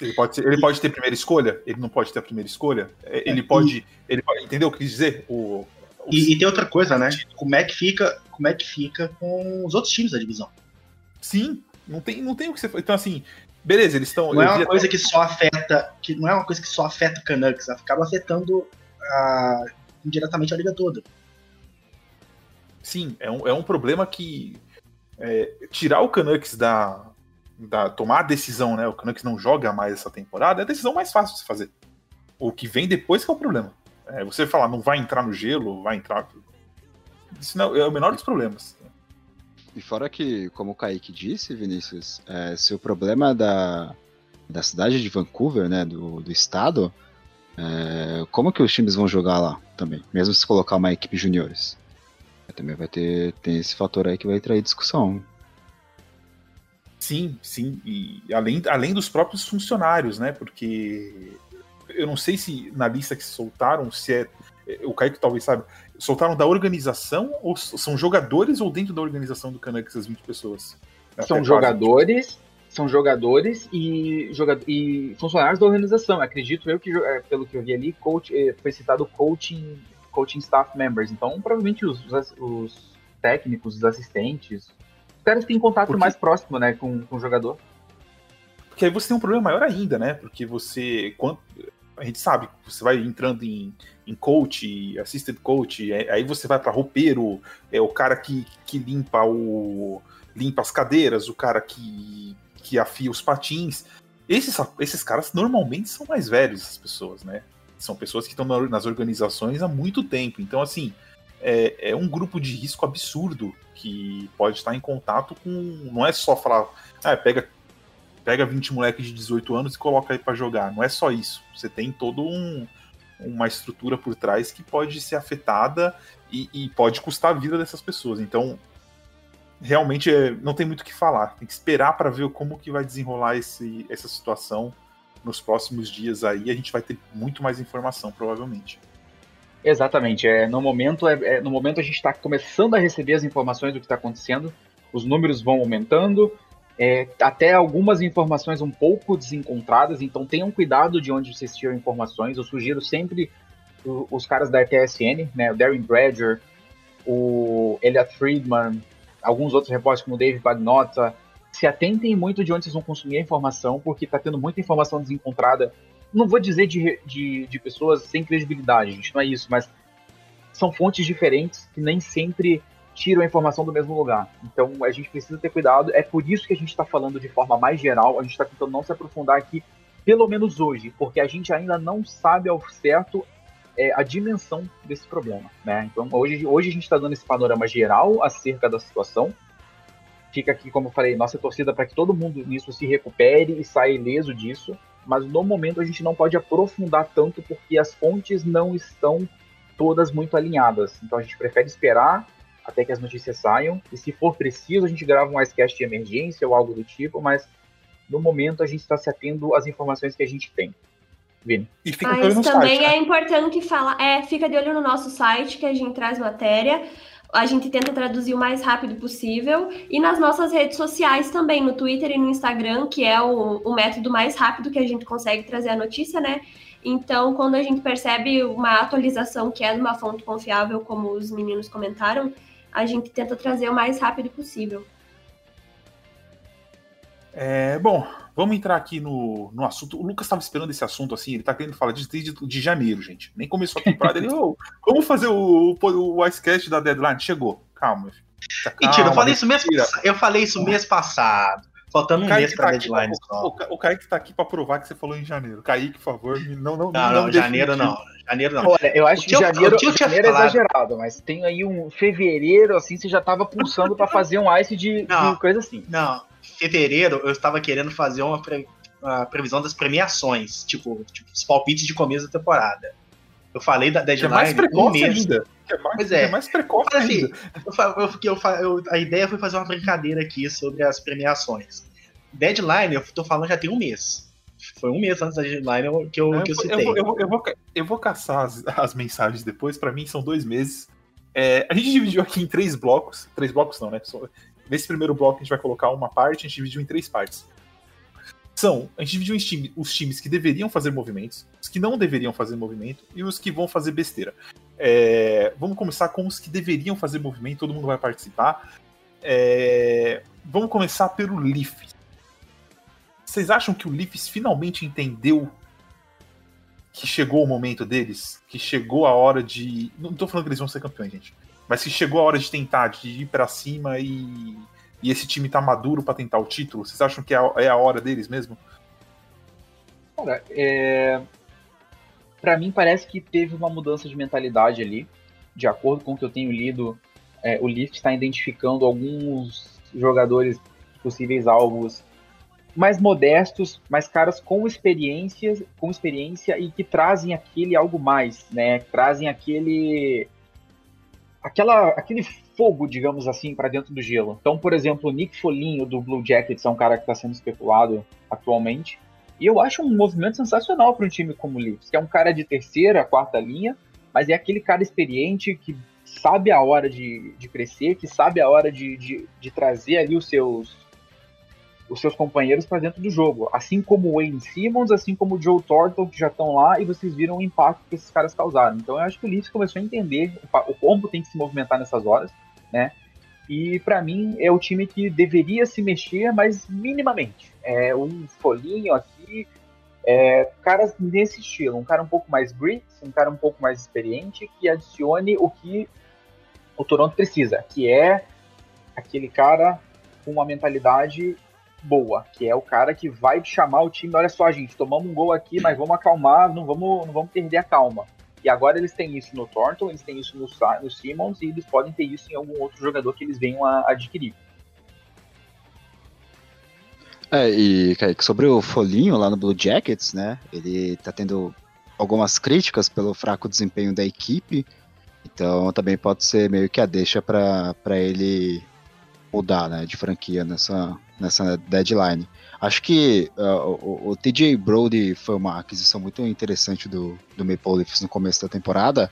A: Ele pode, ser, ele pode ter primeira escolha? Ele não pode ter a primeira escolha? É, ele pode. Ele pode entendeu o que quis dizer? O,
D: o... E, e, tem outra coisa, né? Como é que fica, como é que fica com os outros times da divisão?
A: Sim, não tem, não tem o que você. Então, assim, Beleza, eles estão.
D: Não é uma coisa que só afeta. Que não é uma coisa que só afeta o Canucks, acaba afetando a, indiretamente a liga toda.
A: Sim, é um, é um problema que. É, tirar o Canucks da, da. tomar a decisão, né? O Canucks não joga mais essa temporada, é a decisão mais fácil de se fazer. O que vem depois que é o problema. É, você falar, não vai entrar no gelo, vai entrar. Isso não, é o menor dos problemas.
C: E fora que, como o Kaique disse, Vinícius, é, se o problema da, da cidade de Vancouver, né, do, do estado, é, como que os times vão jogar lá também? Mesmo se colocar uma equipe juniores. Também vai ter tem esse fator aí que vai trair discussão.
A: Sim, sim. E além, além dos próprios funcionários, né? Porque eu não sei se na lista que soltaram, se é. O Kaique talvez saiba, soltaram da organização ou são jogadores ou dentro da organização do Canucks as 20 pessoas?
E: São jogadores, são jogadores e, joga e funcionários da organização. Acredito eu que, é, pelo que eu vi ali, coach, é, foi citado coaching, coaching staff members. Então, provavelmente os, os, os técnicos, os assistentes, os caras têm contato Porque... mais próximo né, com, com o jogador.
A: Porque aí você tem um problema maior ainda, né? Porque você. Quando, a gente sabe, você vai entrando em, em coach, assistant coach, é, aí você vai para roupeiro, é o cara que, que limpa o limpa as cadeiras, o cara que, que afia os patins. Esses, esses caras normalmente são mais velhos, as pessoas, né? São pessoas que estão nas organizações há muito tempo. Então, assim, é, é um grupo de risco absurdo que pode estar em contato com. Não é só falar, ah, pega pega 20 moleques de 18 anos e coloca aí para jogar. Não é só isso. Você tem todo um, uma estrutura por trás que pode ser afetada e, e pode custar a vida dessas pessoas. Então, realmente é, não tem muito o que falar. Tem que esperar para ver como que vai desenrolar esse, essa situação nos próximos dias aí. A gente vai ter muito mais informação, provavelmente.
E: Exatamente. É, no, momento, é, é no momento a gente está começando a receber as informações do que está acontecendo. Os números vão aumentando, é, até algumas informações um pouco desencontradas, então tenham cuidado de onde vocês tiram informações. Eu sugiro sempre o, os caras da ETSN, né, o Darren Bradger, o Elliot Friedman, alguns outros repórteres como o Dave Bagnotta, se atentem muito de onde vocês vão consumir a informação, porque está tendo muita informação desencontrada. Não vou dizer de, de, de pessoas sem credibilidade, gente, não é isso, mas são fontes diferentes que nem sempre tiram a informação do mesmo lugar. Então a gente precisa ter cuidado. É por isso que a gente está falando de forma mais geral. A gente está tentando não se aprofundar aqui, pelo menos hoje, porque a gente ainda não sabe ao certo é, a dimensão desse problema. Né? Então hoje, hoje a gente está dando esse panorama geral acerca da situação. Fica aqui, como eu falei, nossa torcida para que todo mundo nisso se recupere e saia ileso disso. Mas no momento a gente não pode aprofundar tanto porque as fontes não estão todas muito alinhadas. Então a gente prefere esperar até que as notícias saiam. E se for preciso, a gente grava um icecast de emergência ou algo do tipo, mas no momento a gente está se atendo às informações que a gente tem. Vini.
B: E fica Mas também site, né? é importante falar, é, fica de olho no nosso site que a gente traz matéria. A gente tenta traduzir o mais rápido possível. E nas nossas redes sociais também, no Twitter e no Instagram, que é o, o método mais rápido que a gente consegue trazer a notícia, né? Então, quando a gente percebe uma atualização que é de uma fonte confiável, como os meninos comentaram, a gente tenta trazer o mais rápido possível.
A: É, bom, vamos entrar aqui no, no assunto. O Lucas estava esperando esse assunto assim, ele está querendo falar de, de, de janeiro, gente. Nem começou a temporada. ele, oh, vamos fazer o, o, o Icecast da Deadline. Chegou. Calma, meu filho.
D: Calma, Mentira, eu falei isso mês Eu falei isso mês passado. Faltando um mês pra tá deadline.
A: Pra, o, o, Kaique tá aqui pra provar que você falou em janeiro. Kaique, por favor, não
D: não Não, não, não janeiro não. Janeiro não.
E: Olha, eu acho que janeiro, eu, janeiro é exagerado, mas tem aí um fevereiro, assim, você já tava pulsando pra fazer um ice de, não, de coisa assim.
D: Não, fevereiro eu estava querendo fazer uma, pre, uma previsão das premiações, tipo, tipo, os palpites de começo da temporada. Eu falei da deadline.
A: É mais precoce ainda.
D: É mais, pois é. é mais precoce assim, ainda. Eu, eu, eu, a ideia foi fazer uma brincadeira aqui sobre as premiações. Deadline, eu tô falando já tem um mês. Foi um mês antes da deadline que eu, que eu citei.
A: Eu, eu, eu, vou, eu vou caçar as, as mensagens depois, para mim são dois meses. É, a gente dividiu aqui em três blocos. Três blocos não, né? Nesse primeiro bloco a gente vai colocar uma parte, a gente dividiu em três partes. São, a gente dividiu time, os times que deveriam fazer movimentos, os que não deveriam fazer movimento e os que vão fazer besteira. É, vamos começar com os que deveriam fazer movimento, todo mundo vai participar. É, vamos começar pelo Leafs. Vocês acham que o Leafs finalmente entendeu que chegou o momento deles? Que chegou a hora de. Não tô falando que eles vão ser campeões, gente. Mas se chegou a hora de tentar, de ir para cima e, e esse time tá maduro para tentar o título, vocês acham que é a, é a hora deles mesmo?
E: Cara, é... para mim parece que teve uma mudança de mentalidade ali. De acordo com o que eu tenho lido, é, o Leafs está identificando alguns jogadores possíveis alvos mais modestos, mais caras com experiência, com experiência e que trazem aquele algo mais, né? Trazem aquele aquela, aquele fogo, digamos assim, para dentro do gelo. Então, por exemplo, o Nick Folinho do Blue Jackets é um cara que está sendo especulado atualmente. E eu acho um movimento sensacional para um time como o Leafs, que é um cara de terceira, quarta linha, mas é aquele cara experiente que sabe a hora de, de crescer, que sabe a hora de, de, de trazer ali os seus os seus companheiros para dentro do jogo. Assim como o Wayne Simmons, assim como o Joe Thornton, que já estão lá, e vocês viram o impacto que esses caras causaram. Então eu acho que o Leafs começou a entender o, como tem que se movimentar nessas horas, né? E para mim é o time que deveria se mexer, mas minimamente. É um folhinho aqui, é, caras nesse estilo, um cara um pouco mais grit, um cara um pouco mais experiente, que adicione o que o Toronto precisa, que é aquele cara com uma mentalidade boa, que é o cara que vai chamar o time, olha só, gente, tomamos um gol aqui, mas vamos acalmar, não vamos, não vamos perder a calma. E agora eles têm isso no Thornton, eles têm isso no, no Simmons e eles podem ter isso em algum outro jogador que eles venham a adquirir.
C: É, e Kaique, sobre o Folinho lá no Blue Jackets, né? Ele tá tendo algumas críticas pelo fraco desempenho da equipe, então também pode ser meio que a deixa para ele mudar, né, de franquia nessa, nessa deadline. Acho que uh, o, o, TJ Brody foi uma aquisição muito interessante do, do Maple Leafs no começo da temporada,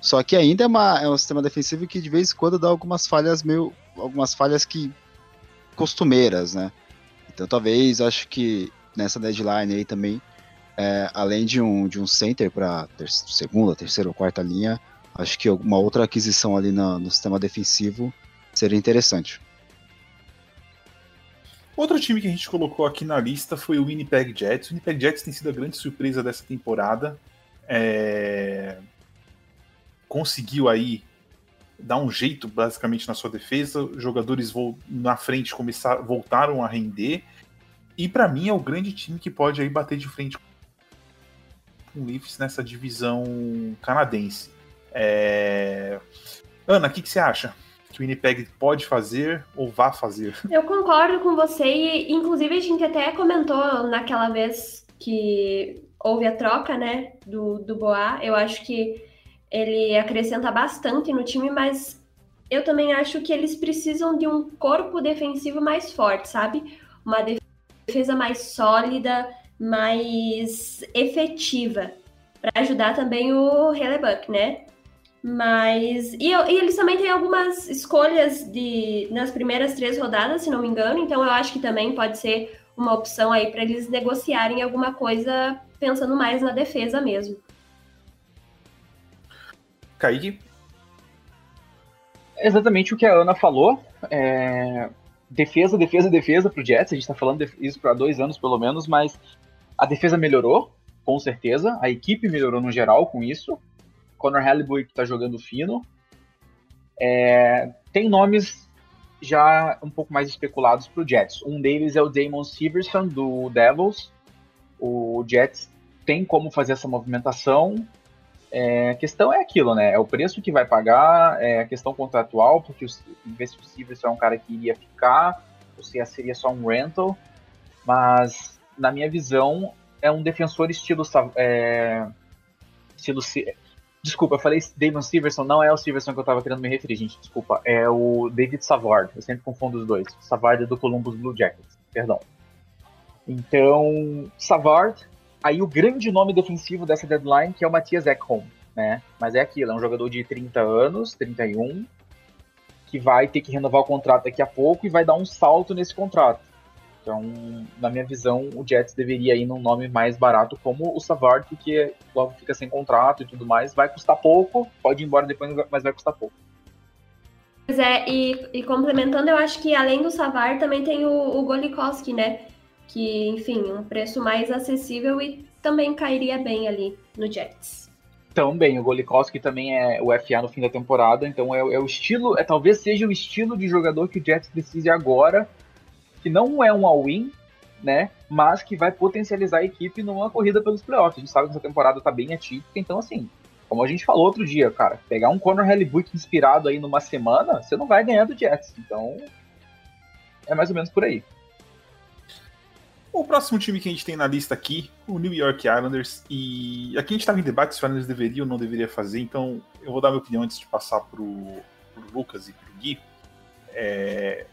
C: só que ainda é, uma, é um sistema defensivo que de vez em quando dá algumas falhas meio. algumas falhas que. costumeiras, né? Então talvez acho que nessa deadline aí também, é, além de um, de um center para ter, segunda, terceira ou quarta linha, acho que uma outra aquisição ali no, no sistema defensivo seria interessante.
A: Outro time que a gente colocou aqui na lista foi o Winnipeg Jets. O Winnipeg Jets tem sido a grande surpresa dessa temporada. É... Conseguiu aí dar um jeito basicamente na sua defesa. Jogadores na frente começar, voltaram a render. E para mim é o grande time que pode aí bater de frente com o Leafs nessa divisão canadense. É... Ana, o que, que você acha? Que o Winnipeg pode fazer ou vá fazer.
B: Eu concordo com você e, inclusive, a gente até comentou naquela vez que houve a troca, né, do, do Boa. Eu acho que ele acrescenta bastante no time, mas eu também acho que eles precisam de um corpo defensivo mais forte, sabe? Uma defesa mais sólida, mais efetiva, para ajudar também o Hellebuck, né? Mas. E, e, eles também têm algumas escolhas de nas primeiras três rodadas, se não me engano, então eu acho que também pode ser uma opção aí para eles negociarem alguma coisa pensando mais na defesa mesmo.
A: Kaique?
E: Exatamente o que a Ana falou. É... Defesa, defesa, defesa pro Jets. A gente tá falando isso para dois anos pelo menos, mas a defesa melhorou, com certeza. A equipe melhorou no geral com isso. Conor Halliburton tá jogando fino. É... Tem nomes já um pouco mais especulados pro Jets. Um deles é o Damon Severson, do Devils. O Jets tem como fazer essa movimentação. É, a questão é aquilo, né? É o preço que vai pagar, é a questão contratual, porque o, ver o é um cara que iria ficar, ou se seria só um rental. Mas, na minha visão, é um defensor estilo. É, estilo Desculpa, eu falei Damon Severson, não é o Severson que eu tava querendo me referir, gente, desculpa. É o David Savard, eu sempre confundo os dois. Savard é do Columbus Blue Jackets, perdão. Então, Savard Aí o grande nome defensivo dessa deadline, que é o Matias Ekholm, né? Mas é aquilo, é um jogador de 30 anos, 31, que vai ter que renovar o contrato daqui a pouco e vai dar um salto nesse contrato. Então, na minha visão, o Jets deveria ir num nome mais barato como o Savard, porque logo fica sem contrato e tudo mais. Vai custar pouco, pode ir embora depois, mas vai custar pouco.
B: Pois é, e, e complementando, eu acho que além do Savard também tem o, o Golikowski, né? que, enfim, um preço mais acessível e também cairia bem ali no Jets.
E: Também, o Golikowski também é o FA no fim da temporada, então é, é, o estilo, é talvez seja o estilo de jogador que o Jets precise agora, que não é um all-in, né, mas que vai potencializar a equipe numa corrida pelos playoffs. A gente sabe que essa temporada tá bem atípica, então assim, como a gente falou outro dia, cara, pegar um Conor Hellebuck inspirado aí numa semana, você não vai ganhar do Jets, então é mais ou menos por aí.
A: O próximo time que a gente tem na lista aqui, o New York Islanders, e aqui a gente estava em debate se o Islanders deveria ou não deveria fazer, então eu vou dar minha opinião antes de passar pro, pro Lucas e pro Gui. É,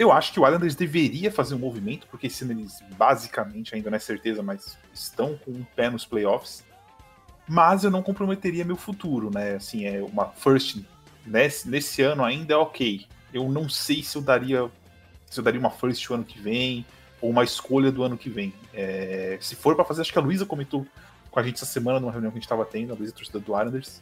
A: eu acho que o Islanders deveria fazer um movimento, porque esse eles basicamente, ainda não é certeza, mas estão com um pé nos playoffs. Mas eu não comprometeria meu futuro, né? Assim, é uma first nesse, nesse ano ainda é ok. Eu não sei se eu daria se eu daria uma first o ano que vem ou uma escolha do ano que vem. É, se for para fazer, acho que a Luísa comentou com a gente essa semana numa reunião que a gente estava tendo, a Luísa torcida do Islanders.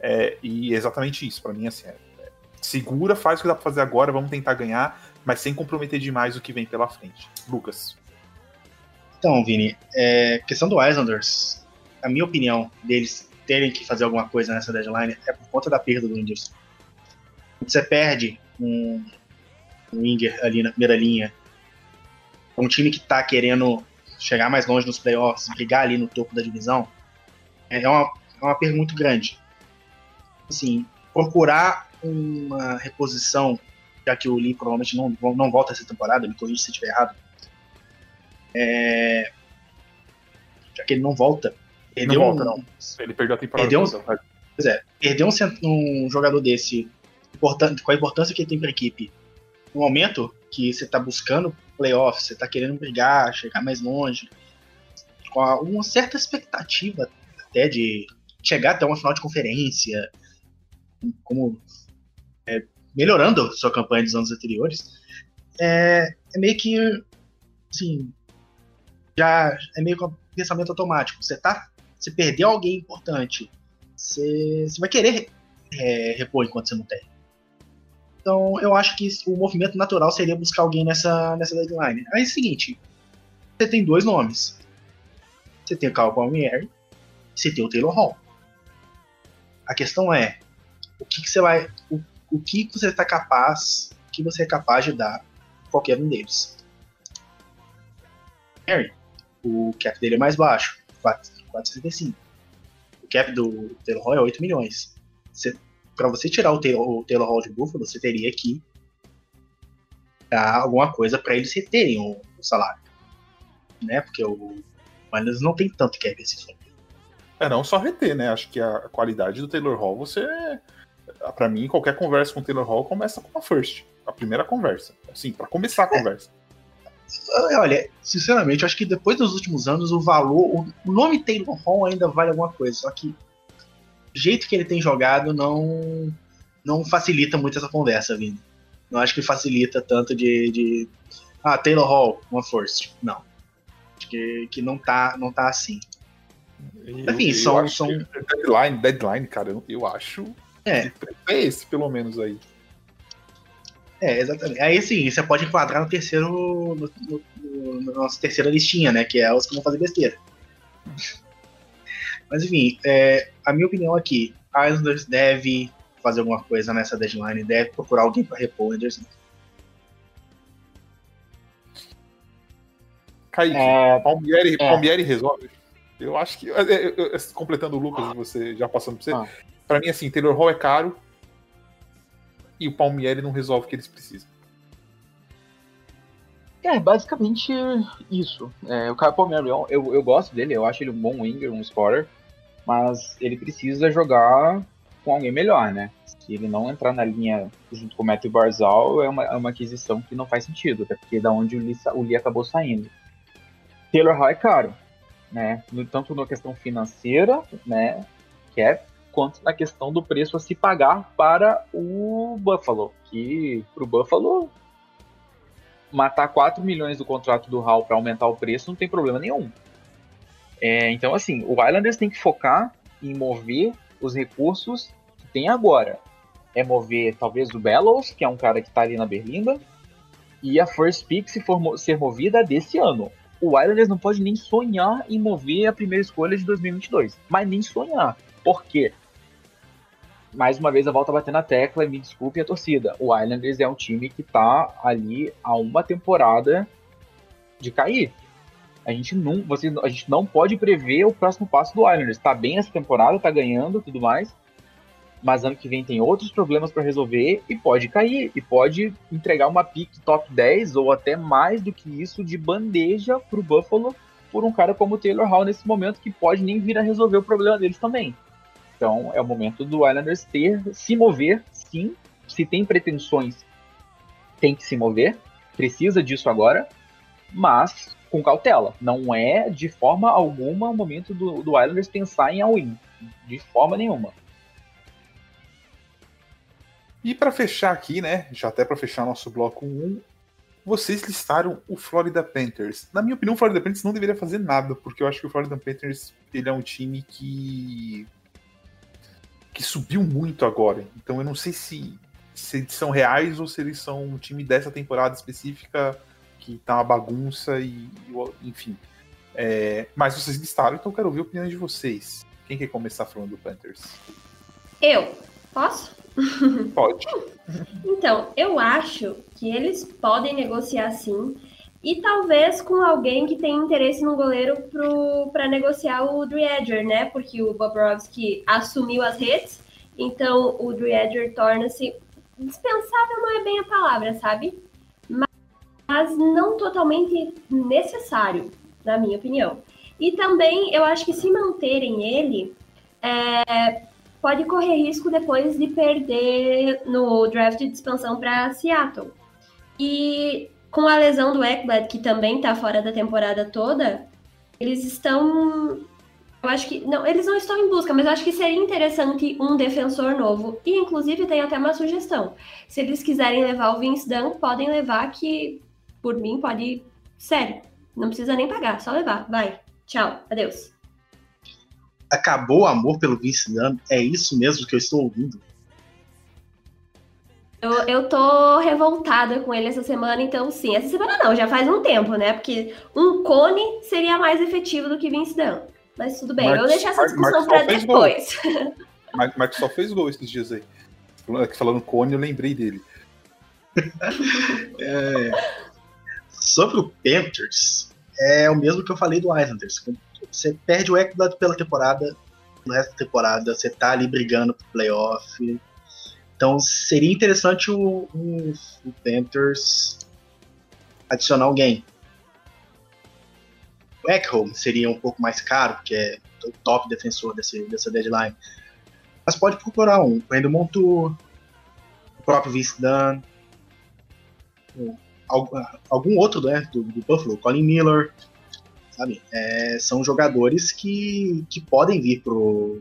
A: É, e é exatamente isso, para mim, assim, é, é, segura, faz o que dá para fazer agora, vamos tentar ganhar, mas sem comprometer demais o que vem pela frente. Lucas.
D: Então, Vini, é, questão do Islanders, a minha opinião deles terem que fazer alguma coisa nessa deadline é por conta da perda do Rangers. Você perde um, um winger ali na primeira linha um time que está querendo chegar mais longe nos playoffs, brigar ali no topo da divisão, é uma, é uma perda muito grande. Assim, procurar uma reposição, já que o Lee provavelmente não, não volta essa temporada, me corrija se estiver errado. É, já que ele não volta.
A: Perdeu não volta, um, não. Ele perdeu a temporada
D: perdeu toda. pois é, perder um, um jogador desse, importante, com a importância que ele tem para a equipe, no momento que você está buscando playoffs, você está querendo brigar, chegar mais longe, com uma certa expectativa até de chegar até uma final de conferência, como é, melhorando sua campanha dos anos anteriores, é, é, meio que assim, já é meio que um pensamento automático. Você tá, se perdeu alguém importante, você, você vai querer é, repor enquanto você não tem. Então, eu acho que o movimento natural seria buscar alguém nessa, nessa deadline. Aí é o seguinte: você tem dois nomes. Você tem o Carl Palmieri você tem o Taylor Hall. A questão é: o que, que você vai. O, o que você está capaz, o que você é capaz de dar qualquer um deles. Harry, o cap dele é mais baixo, 4,65. O cap do Taylor Hall é 8 milhões. Para você tirar o Taylor, o Taylor Hall de Buffalo, você teria que dar alguma coisa para eles reterem o, o, salário. Né? Porque o Islanders não tem tanto cap assim.
A: É, não só reter, né? Acho que a qualidade do Taylor Hall você Pra mim, qualquer conversa com o Taylor Hall começa com a first. A primeira conversa. Assim, pra começar a conversa.
D: Olha, sinceramente, acho que depois dos últimos anos, o valor. O nome Taylor Hall ainda vale alguma coisa. Só que o jeito que ele tem jogado não. Não facilita muito essa conversa, Vini. Não acho que facilita tanto de. de ah, Taylor Hall, uma first. Não. Acho que, que não, tá, não tá assim.
A: Eu,
D: Enfim,
A: eu
D: são- são-
A: Deadline, deadline, cara, eu, eu acho.
D: É.
A: É esse, pelo menos aí.
D: É, exatamente. Aí sim, você pode enquadrar no terceiro. No, no- no- na nossa terceira listinha, né? Que é os que vão fazer besteira. Mas enfim, é, a minha opinião aqui, a Islanders deve fazer alguma coisa nessa deadline, deve procurar alguém para repor o Anderson.
A: Kaique,
E: É,
A: Palmieri,
E: é.
A: Palmieri resolve. Eu acho que. é, é, é, completando o Lucas, você já passando pra você.
E: Ah.
A: Pra mim, assim, Taylor Hall é caro. E o Palmieri não resolve o que eles precisam.
E: É, basicamente isso. É, o Kyle Palmieri, eu, eu, gosto dele, eu acho ele um bom winger, um scorer, mas ele precisa jogar com alguém melhor, né? Se ele não entrar na linha junto com o Matthew Barzal, é uma, é uma aquisição que não faz sentido, até porque é da onde o Lee, o Lee acabou saindo. Taylor Hall é caro, né? No- tanto na questão financeira, né, é, quanto na questão do preço a se pagar para o Buffalo, que pro Buffalo matar 4 milhões do contrato do Hall para aumentar o preço não tem problema nenhum. É, então, assim, o Islanders tem que focar em mover os recursos que tem agora. É mover, talvez, o Bellows, que é um cara que tá ali na Berlinda, e a First Pick se for ser movida desse ano. O Islanders não pode nem sonhar em mover a primeira escolha de 2022. Mas nem sonhar. Por quê? Mais uma vez a volta batendo na tecla, e me desculpe a torcida. O Islanders é um time que tá ali há uma temporada de cair. A gente não, você, a gente não pode prever o próximo passo do Islanders. Tá bem essa temporada, tá ganhando, tudo mais. Mas ano que vem tem outros problemas para resolver e pode cair e pode entregar uma pick top 10 ou até mais do que isso de bandeja pro Buffalo por um cara como o Taylor Hall nesse momento que pode nem vir a resolver o problema deles também. Então é o momento do Islanders ter, se mover, sim. Se tem pretensões, tem que se mover. Precisa disso agora, mas com cautela. Não é de forma alguma o momento do, do Islanders pensar em all-in. De forma nenhuma.
A: E pra fechar aqui, né? Já até pra fechar nosso bloco 1, vocês listaram o Florida Panthers. Na minha opinião, o Florida Panthers não deveria fazer nada, porque eu acho que o Florida Panthers ele é um time que que subiu muito agora. Então eu não sei se, se eles são reais ou se eles são um time dessa temporada específica que tá uma bagunça e, enfim. É, mas vocês listaram, então eu quero ouvir a opinião de vocês. Quem quer começar falando do Panthers?
B: Eu, posso?
A: Pode.
B: Então, eu acho que eles podem negociar sim. E talvez com alguém que tenha interesse no goleiro para negociar o Dredger, né? Porque o Bobrovsky assumiu as redes, então o Dredger torna-se dispensável, não é bem a palavra, sabe? Mas, mas não totalmente necessário, na minha opinião. E também eu acho que se manterem ele, é, pode correr risco depois de perder no draft de expansão para Seattle. E com a lesão do Ekblad, que também tá fora da temporada toda, eles estão. Eu acho que. Não, eles não estão em busca, mas eu acho que seria interessante um defensor novo. E inclusive tem até uma sugestão. Se eles quiserem levar o Vince Dunn, podem levar que, por mim, pode. Sério, não precisa nem pagar, só levar. Vai. Tchau, adeus.
D: Acabou o amor pelo Vince Dunn? É isso mesmo que eu estou ouvindo?
B: Eu, eu tô revoltada com ele essa semana, então sim. Essa semana não, já faz um tempo, né? Porque um cone seria mais efetivo do que Vince Dunn. Mas tudo bem, eu vou
A: Marcos-
B: deixar essa
A: Mar-
B: discussão
A: Marcos gol.
B: depois.
A: Mas, mas só fez gol esses dias aí. Falando- Falando Cone, eu lembrei dele.
D: Sobre o Panthers, é o mesmo que eu falei do Islanders. Você perde o Ekblad pela temporada, no resto da temporada, você tá ali brigando pro playoff. Então seria interessante o, o, o Panthers adicionar alguém. O Ekholm seria um pouco mais caro, porque é o top defensor desse, dessa deadline. Mas pode procurar um. Ainda Montour, o próprio Vince Dunn, algum outro né, do, do Buffalo, Colin Miller, sabe? É, são jogadores que, que podem vir pro.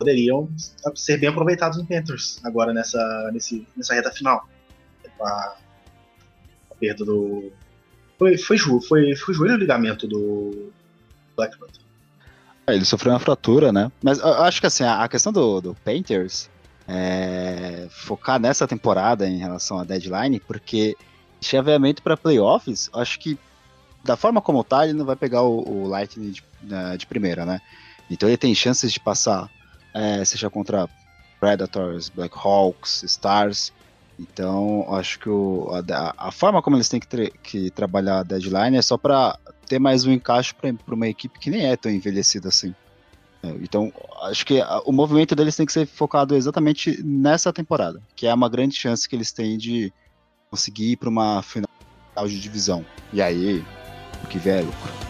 D: Poderiam ser bem aproveitados no Panthers agora nessa, nesse, nessa reta final. A, a perda do. Foi, foi, foi, foi joelho o ligamento do Black Panther.
C: É, ele sofreu uma fratura, né? Mas eu acho que assim, a questão do, do Painters é focar nessa temporada em relação à deadline, porque chaveamento para playoffs, acho que da forma como tá, ele não vai pegar o, o Lightning de, de, primeira, né? Então ele tem chances de passar, é, seja contra Predators, Black Hawks, Stars. Então acho que o, a, a, forma como eles têm que, que trabalhar a deadline é só para ter mais um encaixe para uma equipe que nem é tão envelhecida assim. É, então, acho que o movimento deles tem que ser focado exatamente nessa temporada, que é uma grande chance que eles têm de conseguir ir para uma final de divisão. E aí, o que vier é lucro.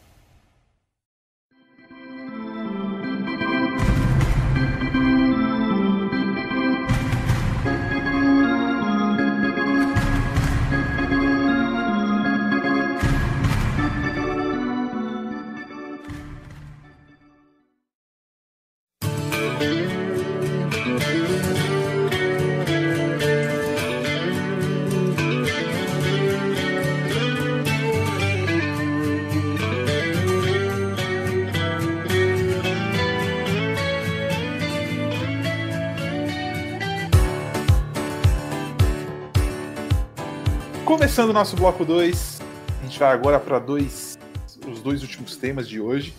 A: Começando o nosso bloco 2, a gente vai agora para dois, os dois últimos temas de hoje.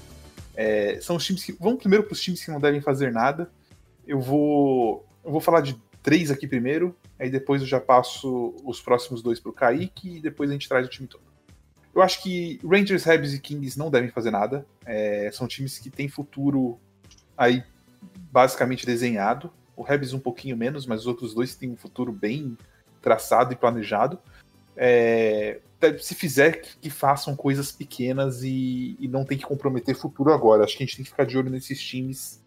A: É, são os times que. Vamos primeiro para os times que não devem fazer nada. Eu vou, eu vou falar de três aqui primeiro, aí depois eu já passo os próximos dois para o Kaique e depois a gente traz o time todo. Eu acho que Rangers, Habs e Kings não devem fazer nada. É, são times que têm futuro aí basicamente desenhado. O Habs um pouquinho menos, mas os outros dois têm um futuro bem traçado e planejado é, se fizer que, que, façam coisas pequenas e, e, não tem que comprometer futuro agora. Acho que a gente tem que ficar de olho nesses times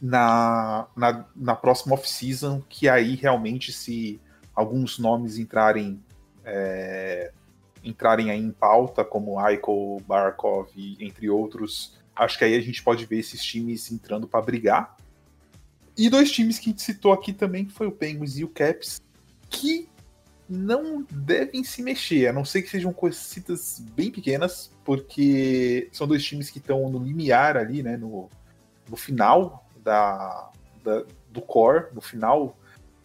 A: na, na, na próxima off-season, que aí realmente se alguns nomes entrarem é, entrarem aí em pauta, como Aiko, Barkov, entre outros, acho que aí a gente pode ver esses times entrando para brigar. E dois times que a gente citou aqui também, que foi o Penguins e o Caps, que não devem se mexer, a não ser que sejam coisitas bem pequenas, porque são dois times que estão no limiar ali, né, no, no final da, da, do core, no final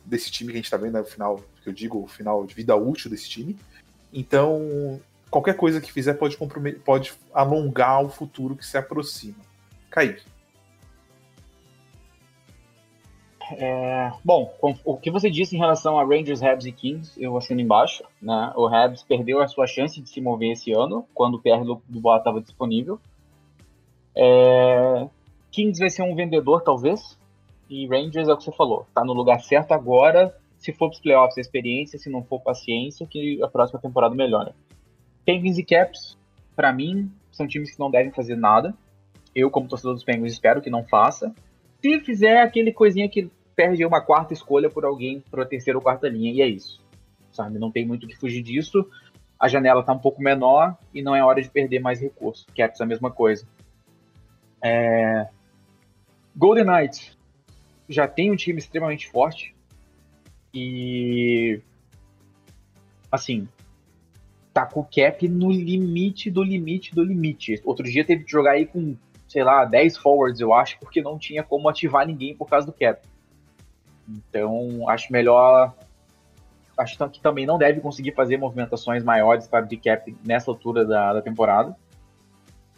A: desse time que a gente está vendo, né, final, que eu digo, o final de vida útil desse time. Então, qualquer coisa que fizer pode, pode alongar o futuro que se aproxima. Kaique.
E: É, bom, o que você disse em relação a Rangers, Habs e Kings, eu assino embaixo. Né? O Habs perdeu a sua chance de se mover esse ano, quando o PR Boa estava disponível. É, Kings vai ser um vendedor, talvez. E Rangers é o que você falou. Tá no lugar certo agora. Se for para os playoffs, experiência. Se não for, paciência, que a próxima temporada melhora. Penguins e Caps, para mim, são times que não devem fazer nada. Eu, como torcedor dos Penguins, espero que não faça. Se fizer aquele coisinha que perde uma quarta escolha por alguém para terceira ou quarta linha, e é isso. Sabe? Não tem muito que fugir disso. A janela está um pouco menor e não é hora de perder mais recursos. Caps a mesma coisa. É... Golden Knights já tem um time extremamente forte e assim tá com o cap no limite do limite do limite. Outro dia teve que jogar aí com sei lá, 10 forwards, eu acho, porque não tinha como ativar ninguém por causa do cap. Então, acho melhor. Acho que também não deve conseguir fazer movimentações maiores para de cap nessa altura da, da temporada.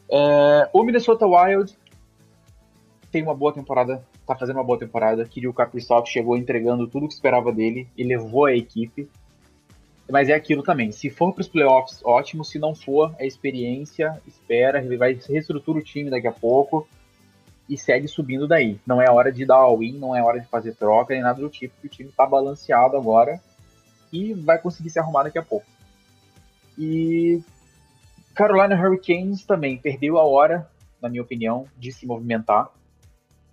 E: É, o Minnesota Wild tem uma boa temporada, tá fazendo uma boa temporada. Kirill Kaprizov chegou entregando tudo o que esperava dele e levou a equipe. Mas é aquilo também. Se for para os playoffs, ótimo. Se não for, é experiência. Espera, ele vai reestrutura o time daqui a pouco e segue subindo daí. Não é hora de dar all-in, não é hora de fazer troca nem nada do tipo, porque o time está balanceado agora e vai conseguir se arrumar daqui a pouco. E Carolina Hurricanes também perdeu a hora, na minha opinião, de se movimentar.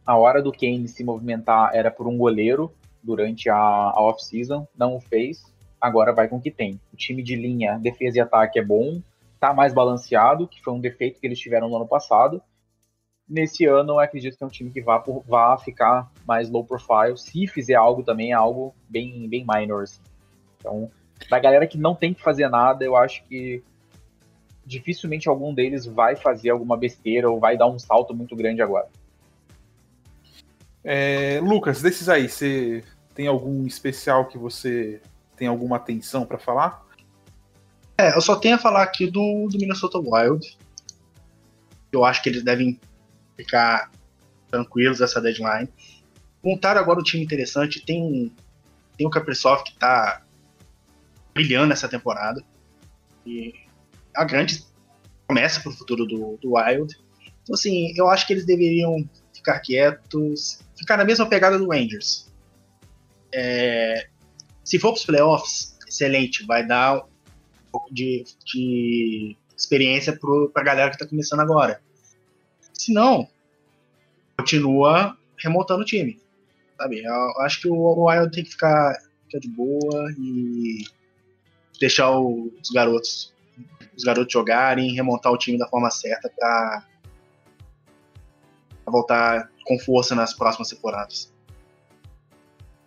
E: A hora do Kane se movimentar era por um goleiro durante a, a off-season, não o fez. Agora vai com o que tem. O time de linha, defesa e ataque é bom, tá mais balanceado, que foi um defeito que eles tiveram no ano passado nesse ano eu acredito que é um time que vá, por, vá ficar mais low profile. Se fizer algo também, é algo bem, bem minor. Assim. Então, da galera que não tem que fazer nada, eu acho que dificilmente algum deles vai fazer alguma besteira ou vai dar um salto muito grande agora.
A: É, Lucas, desses aí, você tem algum especial que você tem alguma atenção para falar?
D: É, eu só tenho a falar aqui do, do Minnesota Wild. Eu acho que eles devem ficar tranquilos essa deadline. Montaram agora um time interessante. Tem, tem o Kaprizov que está brilhando essa temporada. E a grande começa para o futuro do, do Wild. Então, assim, eu acho que eles deveriam ficar quietos, ficar na mesma pegada do Rangers. É, se for para os playoffs, excelente, vai dar um pouco de, de experiência para a galera que está começando agora. Se não, continua remontando o time. Sabe? Eu acho que o Wild tem que ficar, ficar de boa e deixar os garotos os garotos jogarem, remontar o time da forma certa para voltar com força nas próximas temporadas.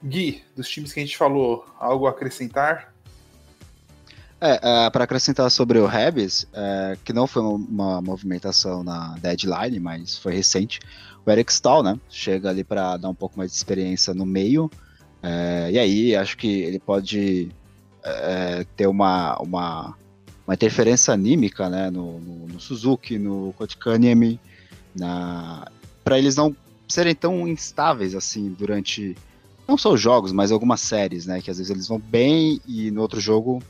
A: Gui, dos times que a gente falou, algo a acrescentar?
C: É, é para acrescentar sobre o Rebs, é, que não foi uma, movimentação na deadline, mas foi recente, o Eric Stahl, né? Chega ali para dar um pouco mais de experiência no meio, é, e aí acho que ele pode ter uma, uma, uma, interferência anímica né? no, no, no Suzuki, no Kotkaniemi, para eles não serem tão instáveis assim durante não só os jogos, mas algumas séries, né? Que às vezes eles vão bem e no outro jogo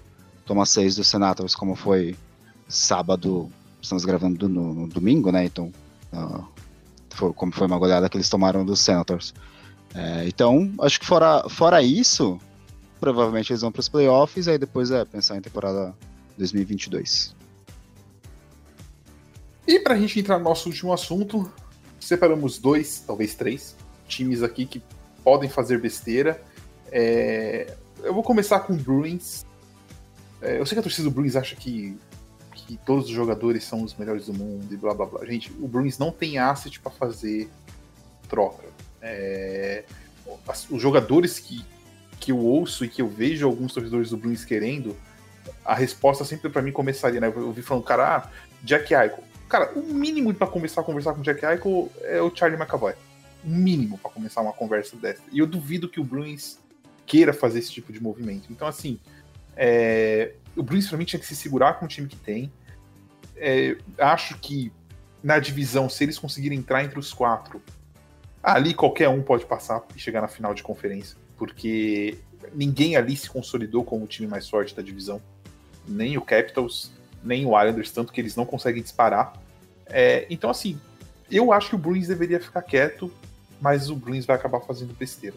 C: toma seis do Senators, como foi sábado, estamos gravando no, no domingo, né? Então, uh, foi, como foi uma goleada que eles tomaram dos Senators. É, então, acho que fora, fora isso, provavelmente eles vão para os playoffs, aí depois é pensar em temporada 2022.
A: E para a gente entrar no nosso último assunto, separamos dois, talvez três, times aqui que podem fazer besteira. É, eu vou começar com o Bruins, é, eu sei que a torcida do Bruins acha que, que todos os jogadores são os melhores do mundo e blá blá blá. Gente, o Bruins não tem asset para fazer troca. É, os jogadores que, que eu ouço e que eu vejo alguns torcedores do Bruins querendo, a resposta sempre para mim começaria, né? Eu vi falando, cara, ah, Jack Eichel. Cara, o mínimo para começar a conversar com o Jack Eichel é o Charlie McAvoy. O mínimo para começar uma conversa dessa. E eu duvido que o Bruins queira fazer esse tipo de movimento. Então, assim, é, o Bruins, pra mim, tinha que se segurar com o time que tem. É, acho que na divisão, se eles conseguirem entrar entre os quatro, ali qualquer um pode passar e chegar na final de conferência, porque ninguém ali se consolidou como o time mais forte da divisão. Nem o Capitals, nem o Islanders, tanto que eles não conseguem disparar. É, então, assim, eu acho que o Bruins deveria ficar quieto, mas o Bruins vai acabar fazendo besteira.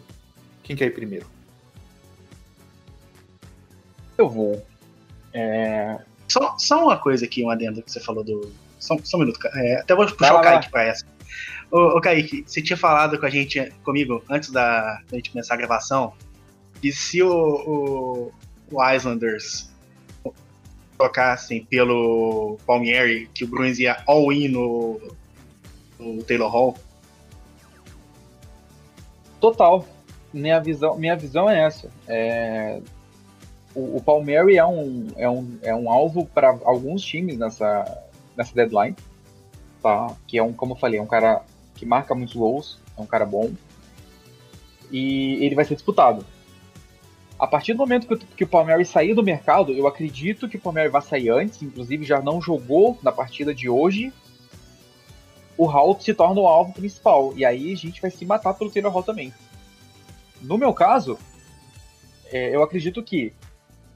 A: Quem quer ir primeiro?
E: Eu vou. É...
D: Só, só uma coisa aqui, um adendo que você falou do. Só, só um minuto. É, até vou puxar o Kaique pra essa. Ô, ô, Kaique, você tinha falado com a gente, comigo, antes da, da gente começar a gravação, e se o, o, o Islanders trocassem pelo Palmieri, que o Bruins ia all-in no, no Taylor Hall?
E: Total. Minha visão, minha visão é essa. É, o, o Palmieri é um, é um, é um alvo para alguns times nessa, nessa deadline, tá? Que é um, como eu falei, é um cara que marca muitos gols, é um cara bom. E ele vai ser disputado. A partir do momento que, que o Palmieri sair do mercado, eu acredito que o Palmieri vai sair antes, inclusive já não jogou na partida de hoje, o Hall se torna o alvo principal. E aí a gente vai se matar pelo Taylor Hall também. No meu caso, é, eu acredito que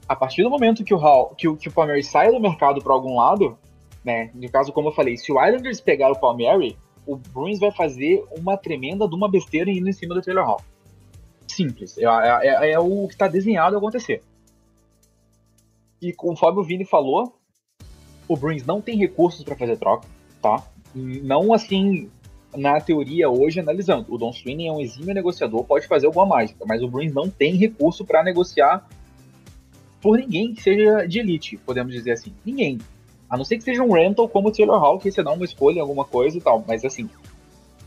E: a partir do momento que o Hall, que o, que o Palmieri sai do mercado para algum lado, né? No caso, como eu falei, se o Islanders pegar o Palmieri, o Bruins vai fazer uma tremenda de uma besteira indo em cima do Taylor Hall. Simples. É, é, é, é o que está desenhado acontecer. E conforme o Vini falou, o Bruins não tem recursos para fazer troca, tá? Não assim na teoria hoje analisando. O Don Sweeney é um exímio negociador, pode fazer alguma mágica, mas o Bruins não tem recurso para negociar por ninguém que seja de elite, podemos dizer assim. Ninguém. A não ser que seja um rental como o Taylor Hall, que você dá uma escolha, alguma coisa e tal. Mas assim,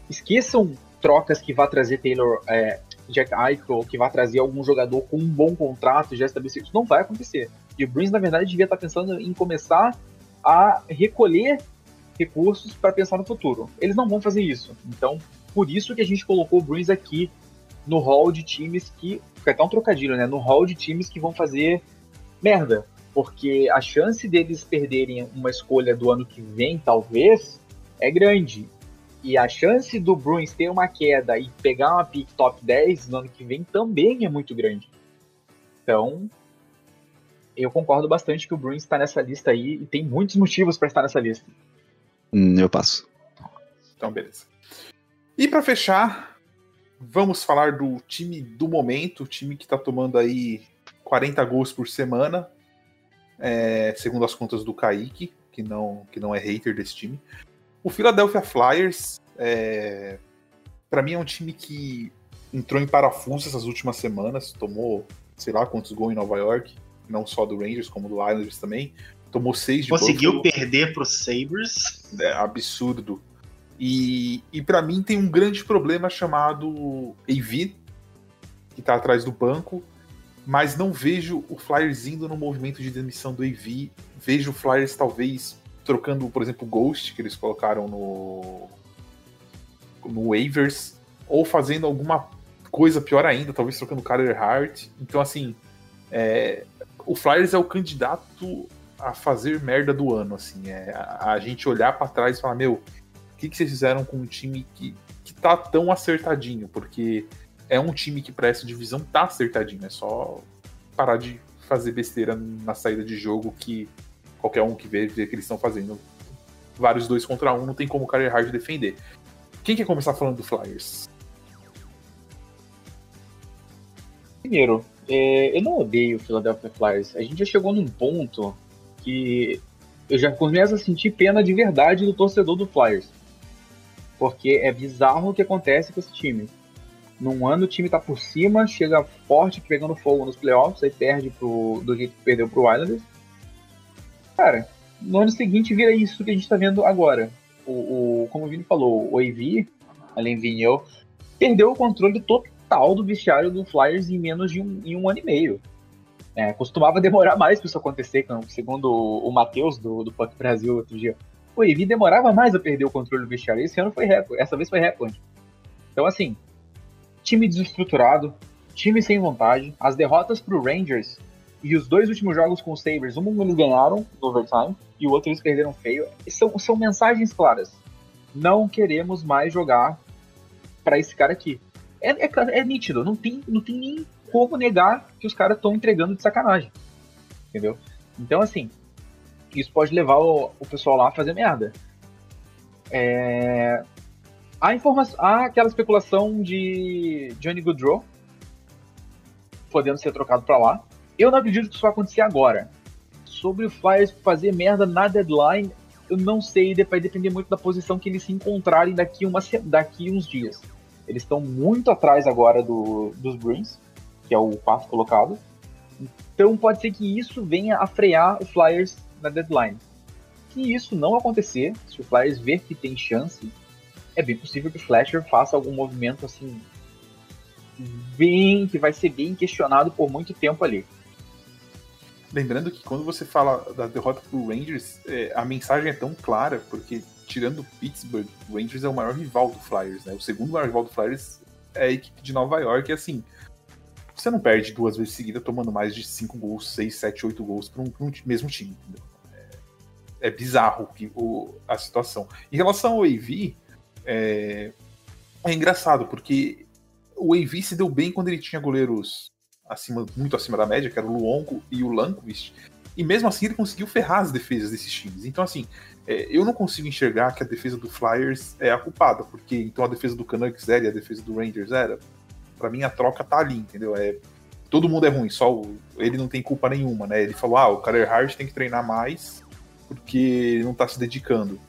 E: esqueçam trocas que vá trazer Taylor, é, Jack Eichel, que vá trazer algum jogador com um bom contrato já estabelecido. Isso não vai acontecer. E o Bruins, na verdade, devia estar pensando em começar a recolher recursos para pensar no futuro. Eles não vão fazer isso. Então, por isso que a gente colocou o Bruins aqui no hall de times que. Fica até um trocadilho, né? No hall de times que vão fazer merda. Porque a chance deles perderem uma escolha do ano que vem, talvez, é grande. E a chance do Bruins ter uma queda e pegar uma pick top 10 no ano que vem também é muito grande. Então, eu concordo bastante que o Bruins está nessa lista aí e tem muitos motivos para estar nessa lista.
C: Hum, eu passo.
A: Então, beleza. E para fechar, vamos falar do time do momento, o time que está tomando aí 40 gols por semana, é, segundo as contas do Kaique, que não, que não é hater desse time. O Philadelphia Flyers, é, para mim, é um time que entrou em parafuso essas últimas semanas, tomou sei lá quantos gols em Nova York, não só do Rangers, como do Islanders também. Tomou seis de
D: Conseguiu
A: Buffalo.
D: perder pro Sabres.
A: É absurdo. E, e para mim tem um grande problema chamado AV, que tá atrás do banco, mas não vejo o Flyers indo no movimento de demissão do AV. Vejo o Flyers talvez trocando, por exemplo, o Ghost, que eles colocaram no, no waivers, ou fazendo alguma coisa pior ainda, talvez trocando o Carter Hart. Então, assim, é, o Flyers é o candidato a fazer merda do ano, assim, é a, a gente olhar para trás e falar, meu, o que, que vocês fizeram com um time que, que tá tão acertadinho? Porque é um time que para essa divisão tá acertadinho, é só parar de fazer besteira na saída de jogo que qualquer um que vê, vê que eles estão fazendo. Vários dois contra um, não tem como o Carter Hard defender. Quem quer começar falando do Flyers?
E: Primeiro, é, eu não odeio o Philadelphia Flyers. A gente já chegou num ponto que eu já começo a sentir pena de verdade do torcedor do Flyers. Porque é bizarro o que acontece com esse time. Num ano o time tá por cima, chega forte, pegando fogo nos playoffs, aí perde pro, do jeito que perdeu pro Islanders. Cara, no ano seguinte vira isso que a gente tá vendo agora. O, o como o Vini falou, o AV, além eu, perdeu o controle total do vestiário do Flyers em menos de um, em um ano e meio. É, costumava demorar mais para isso acontecer, segundo o Matheus do, do Puck Brasil outro dia. O AV demorava mais a perder o controle do vestiário. Esse ano foi recorde, essa vez foi recorde. Então, assim, time desestruturado, time sem vontade, as derrotas pro Rangers e os dois últimos jogos com os Sabres, um eles ganharam no overtime e o outro eles perderam feio. São, são mensagens claras. Não queremos mais jogar para esse cara aqui. É, é, é, nítido, não tem, não tem nem como negar que os caras estão entregando de sacanagem. Entendeu? Então, assim, isso pode levar o, o pessoal lá a fazer merda. É, Há, informação, há aquela especulação de Johnny Goodrow podendo ser trocado para lá. Eu não acredito que isso vai acontecer agora. Sobre o Flyers fazer merda na deadline, eu não sei, vai depender muito da posição que eles se encontrarem daqui, uma, daqui uns dias. Eles estão muito atrás agora do, dos Bruins, que é o quarto colocado. Então pode ser que isso venha a frear o Flyers na deadline. Se isso não acontecer, se o Flyers ver que tem chance, é bem possível que o Flasher faça algum movimento assim bem que vai ser bem questionado por muito tempo ali.
A: Lembrando que quando você fala da derrota pro Rangers, é, a mensagem é tão clara, porque tirando Pittsburgh, o Rangers é o maior rival do Flyers, né? O segundo maior rival do Flyers é a equipe de Nova York, e assim, você não perde duas vezes seguidas tomando mais de 5 gols, 6, 7, 8 gols para um, um, mesmo time. É, é bizarro que, o, a situação. Em relação ao AV, É, é engraçado, porque o AV se deu bem quando ele tinha goleiros acima, muito acima da média, que era o Luongo e o Lanquist. E mesmo assim ele conseguiu ferrar as defesas desses times. Então, assim, é, eu não consigo enxergar que a defesa do Flyers é a culpada, porque então a defesa do Canucks era e a defesa do Rangers era. Pra mim a troca tá ali, entendeu? É, todo mundo é ruim, só o, ele não tem culpa nenhuma, né? Ele falou, ah, o Carter Hart tem que treinar mais porque ele não tá se dedicando.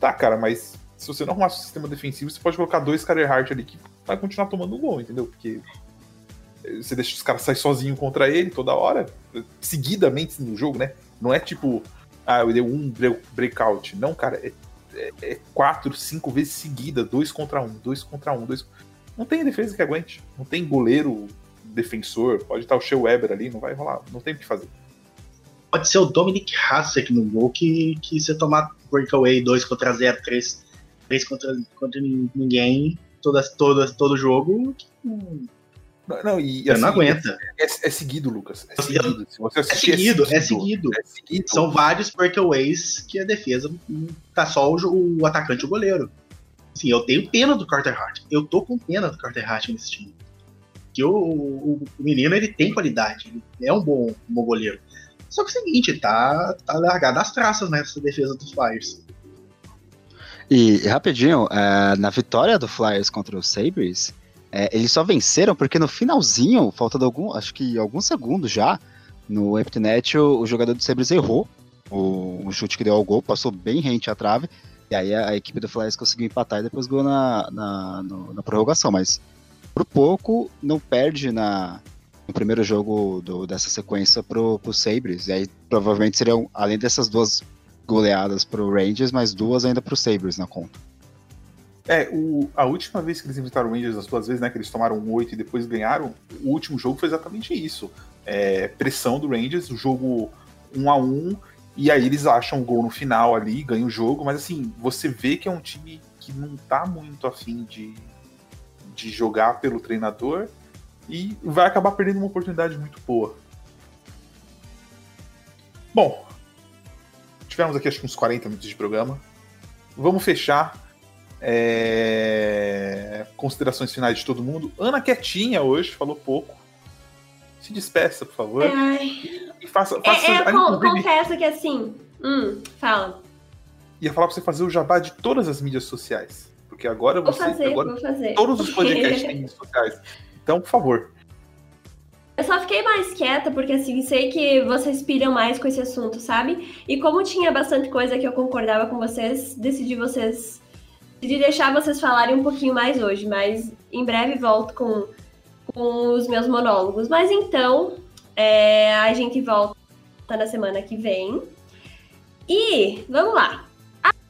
A: Tá, cara, mas se você não arrumar o sistema defensivo, você pode colocar dois Carter Hart ali que vai continuar tomando gol, entendeu? Porque você deixa os caras sair sozinho contra ele toda hora, seguidamente no jogo, né? Não é tipo, ah, eu dei um breakout. Não, cara, é, é, é quatro, cinco vezes seguida, dois contra um, dois contra um, dois. Não tem defesa que aguente. Não tem goleiro defensor. Pode estar o Shea Weber ali, não vai rolar. Não tem o que fazer.
D: Pode ser o Dominic Hasek no gol que, que você tomar breakaway 2 contra 0, 3, 3 contra, contra ninguém, todas, todas, todo jogo. Hum,
A: não, não, e,
D: Você assim, não aguenta.
A: É, é, seguido, Lucas. É seguido. Se você
D: é, seguido, é, seguido, é seguido. São vários breakaways que a defesa tá só o, o atacante e o goleiro. Assim, eu tenho pena do Carter Hart. Eu tô com pena do Carter Hart nesse time. Que o, o, o menino ele tem qualidade, ele é um bom, um bom goleiro. Só que é o seguinte, tá, tá largado as traças nessa defesa dos Flyers.
C: E rapidinho, é, na vitória do Flyers contra os Sabres, é, eles só venceram porque no finalzinho, faltando algum, acho que alguns segundos já, no empty net, o, o jogador do Sabres errou o, chute que deu ao gol, passou bem rente à trave, e aí a, a equipe do Flyers conseguiu empatar e depois ganhou na, na, no, na prorrogação, mas por pouco não perde na, no primeiro jogo do, dessa sequência pro, pro Sabres, e aí provavelmente seriam, além dessas duas goleadas pro Rangers, mais duas ainda pro Sabres na conta.
A: É, o, a última vez que eles enfrentaram o Rangers, as duas vezes, né, que eles tomaram um 8 e depois ganharam, o último jogo foi exatamente isso. É, pressão do Rangers, o jogo 1 a 1 e aí eles acham o gol no final ali, ganham o jogo, mas assim, você vê que é um time que não tá muito afim de, de jogar pelo treinador e vai acabar perdendo uma oportunidade muito boa. Bom, tivemos aqui acho que uns 40 minutos de programa. Vamos fechar é... Considerações finais de todo mundo. Ana quietinha hoje, falou pouco. Se despeça, por favor.
B: Ai. E faça. faça é, é, con confesso que assim. Hum, fala.
A: Ia falar pra você fazer o jabá de todas as mídias sociais. Porque agora
B: vou
A: você.
B: Fazer,
A: agora
B: vou fazer.
A: Todos os podcasts têm mídias sociais. Então, por favor.
B: Eu só fiquei mais quieta porque assim, sei que vocês piram mais com esse assunto, sabe? E como tinha bastante coisa que eu concordava com vocês, decidi vocês de deixar vocês falarem um pouquinho mais hoje, mas em breve volto com, com os meus monólogos. Mas então, é, a gente volta na semana que vem. E vamos lá.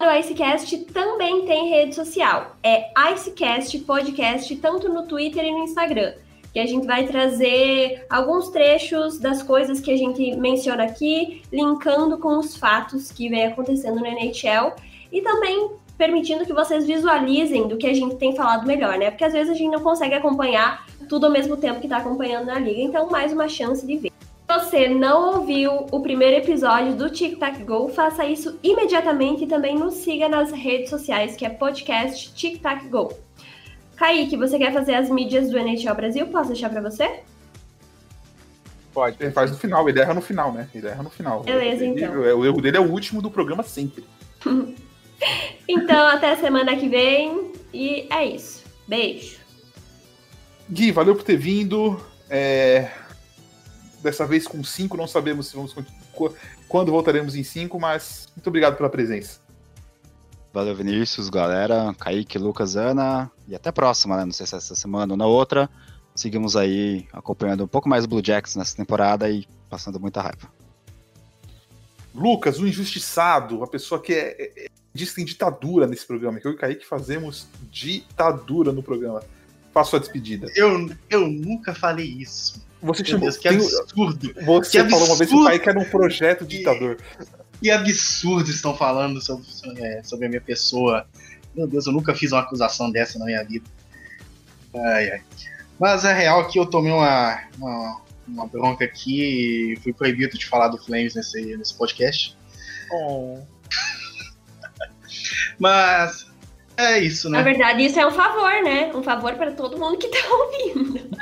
B: O Icecast também tem rede social. É Icecast Podcast, tanto no Twitter e no Instagram. Que a gente vai trazer alguns trechos das coisas que a gente menciona aqui, linkando com os fatos que vem acontecendo no NHL. E também permitindo que vocês visualizem do que a gente tem falado melhor, né? Porque às vezes a gente não consegue acompanhar tudo ao mesmo tempo que está acompanhando na liga, então mais uma chance de ver. Se você não ouviu o primeiro episódio do Tic Tac Go, faça isso imediatamente e também nos siga nas redes sociais, que é podcast Tic Tac Go. Kaique, você quer fazer as mídias do NHL Brasil? Posso deixar para você?
A: Pode. Ele faz no final, ele erra no final, né? Ele erra no final.
B: Beleza, ele, então.
A: O erro dele é o último do programa sempre.
B: Então, até semana que vem. E é isso. Beijo.
A: Gui, valeu por ter vindo. É... Dessa vez com cinco, não sabemos se vamos quando voltaremos em cinco, mas muito obrigado pela presença.
C: Valeu, Vinícius, galera, Kaique, Lucas, Ana, e até a próxima, né? Não sei se é essa semana ou na outra. Seguimos aí acompanhando um pouco mais Blue Jacks nessa temporada e passando muita raiva.
A: Lucas, o injustiçado, a pessoa que é, é, é diz que tem ditadura nesse programa, que eu e o Kaique fazemos ditadura no programa. Faça sua despedida.
D: Eu, eu nunca falei isso.
A: Você chamou. Deus,
D: que absurdo.
A: Você
D: que
A: falou absurdo. uma vez que o Kaique era um projeto ditador.
D: Que absurdo estão falando sobre, sobre a minha pessoa. Meu Deus, eu nunca fiz uma acusação dessa na minha vida. Ai, ai. Mas a real é que eu tomei uma, uma, uma bronca aqui e fui proibido de falar do Flames nesse, nesse podcast.
A: Oh.
D: Mas É isso,
B: Na
D: né?
B: verdade, isso é um favor, né? Um favor para todo mundo que tá ouvindo.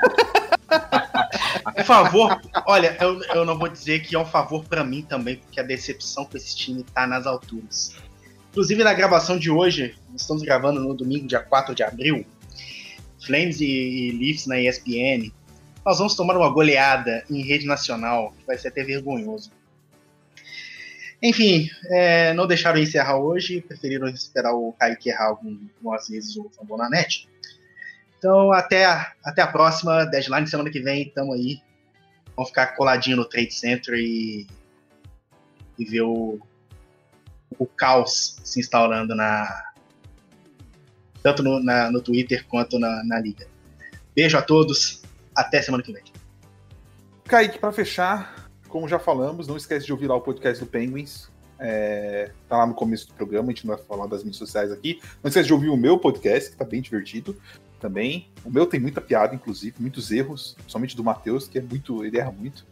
D: Um favor, olha, eu, eu não vou dizer que é um favor pra mim também, porque a decepção com esse time tá nas alturas. Inclusive, na gravação de hoje, estamos gravando no domingo, dia 4 de abril, Flames e, e Leafs na ESPN, nós vamos tomar uma goleada em rede nacional, que vai ser até vergonhoso. Enfim, é, não deixaram encerrar hoje, preferiram esperar o Kaique errar algum- algumas vezes o Fambonanet. Então, até a, até a próxima, deadline semana que vem, tamo aí. Vamos ficar coladinho no Trade Center e, e ver o, o caos se instaurando na tanto no, na- no Twitter quanto na, na liga. Beijo a todos, até semana que vem.
A: Kaique, pra fechar, como já falamos, não esquece de ouvir lá o podcast do Penguins. É, tá lá no começo do programa, a gente não vai falar das mídias sociais aqui. Não esquece de ouvir o meu podcast, que tá bem divertido também. O meu tem muita piada, inclusive, muitos erros, somente do Matheus, que é muito. ele erra muito.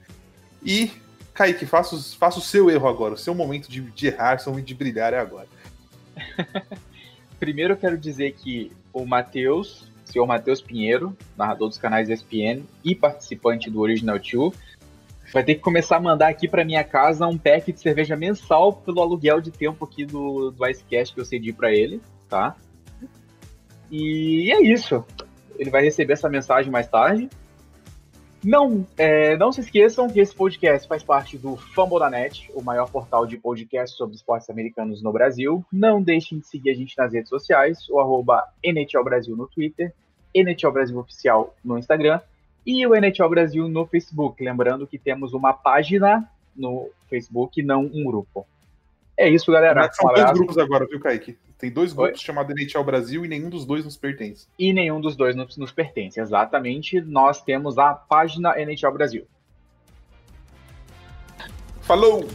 A: E, Kaique, faça, faça o seu erro agora. O seu momento de, de errar, seu momento de brilhar é agora.
E: Primeiro eu quero dizer que o Matheus, senhor Matheus Pinheiro, narrador dos canais ESPN e participante do Original 2, vai ter que começar a mandar aqui para minha casa um pack de cerveja mensal pelo aluguel de tempo aqui do, do Icecast que eu cedi para ele, tá? E é isso. Ele vai receber essa mensagem mais tarde. Não, é, não se esqueçam que esse podcast faz parte do Fambonanet, o maior portal de podcast sobre esportes americanos no Brasil. Não deixem de seguir a gente nas redes sociais, o arroba NHL Brasil no Twitter, NHL Brasil Oficial no Instagram e o NHL Brasil no Facebook. Lembrando que temos uma página no Facebook, não um grupo. É isso, galera.
A: Mas São dois grupos agora, viu, Kaique? Tem dois
E: Oi?
A: grupos chamados NHL Brasil e nenhum dos dois nos pertence.
E: E nenhum dos dois nos, nos pertence. Exatamente. Nós temos a página NHL Brasil.
A: Falou!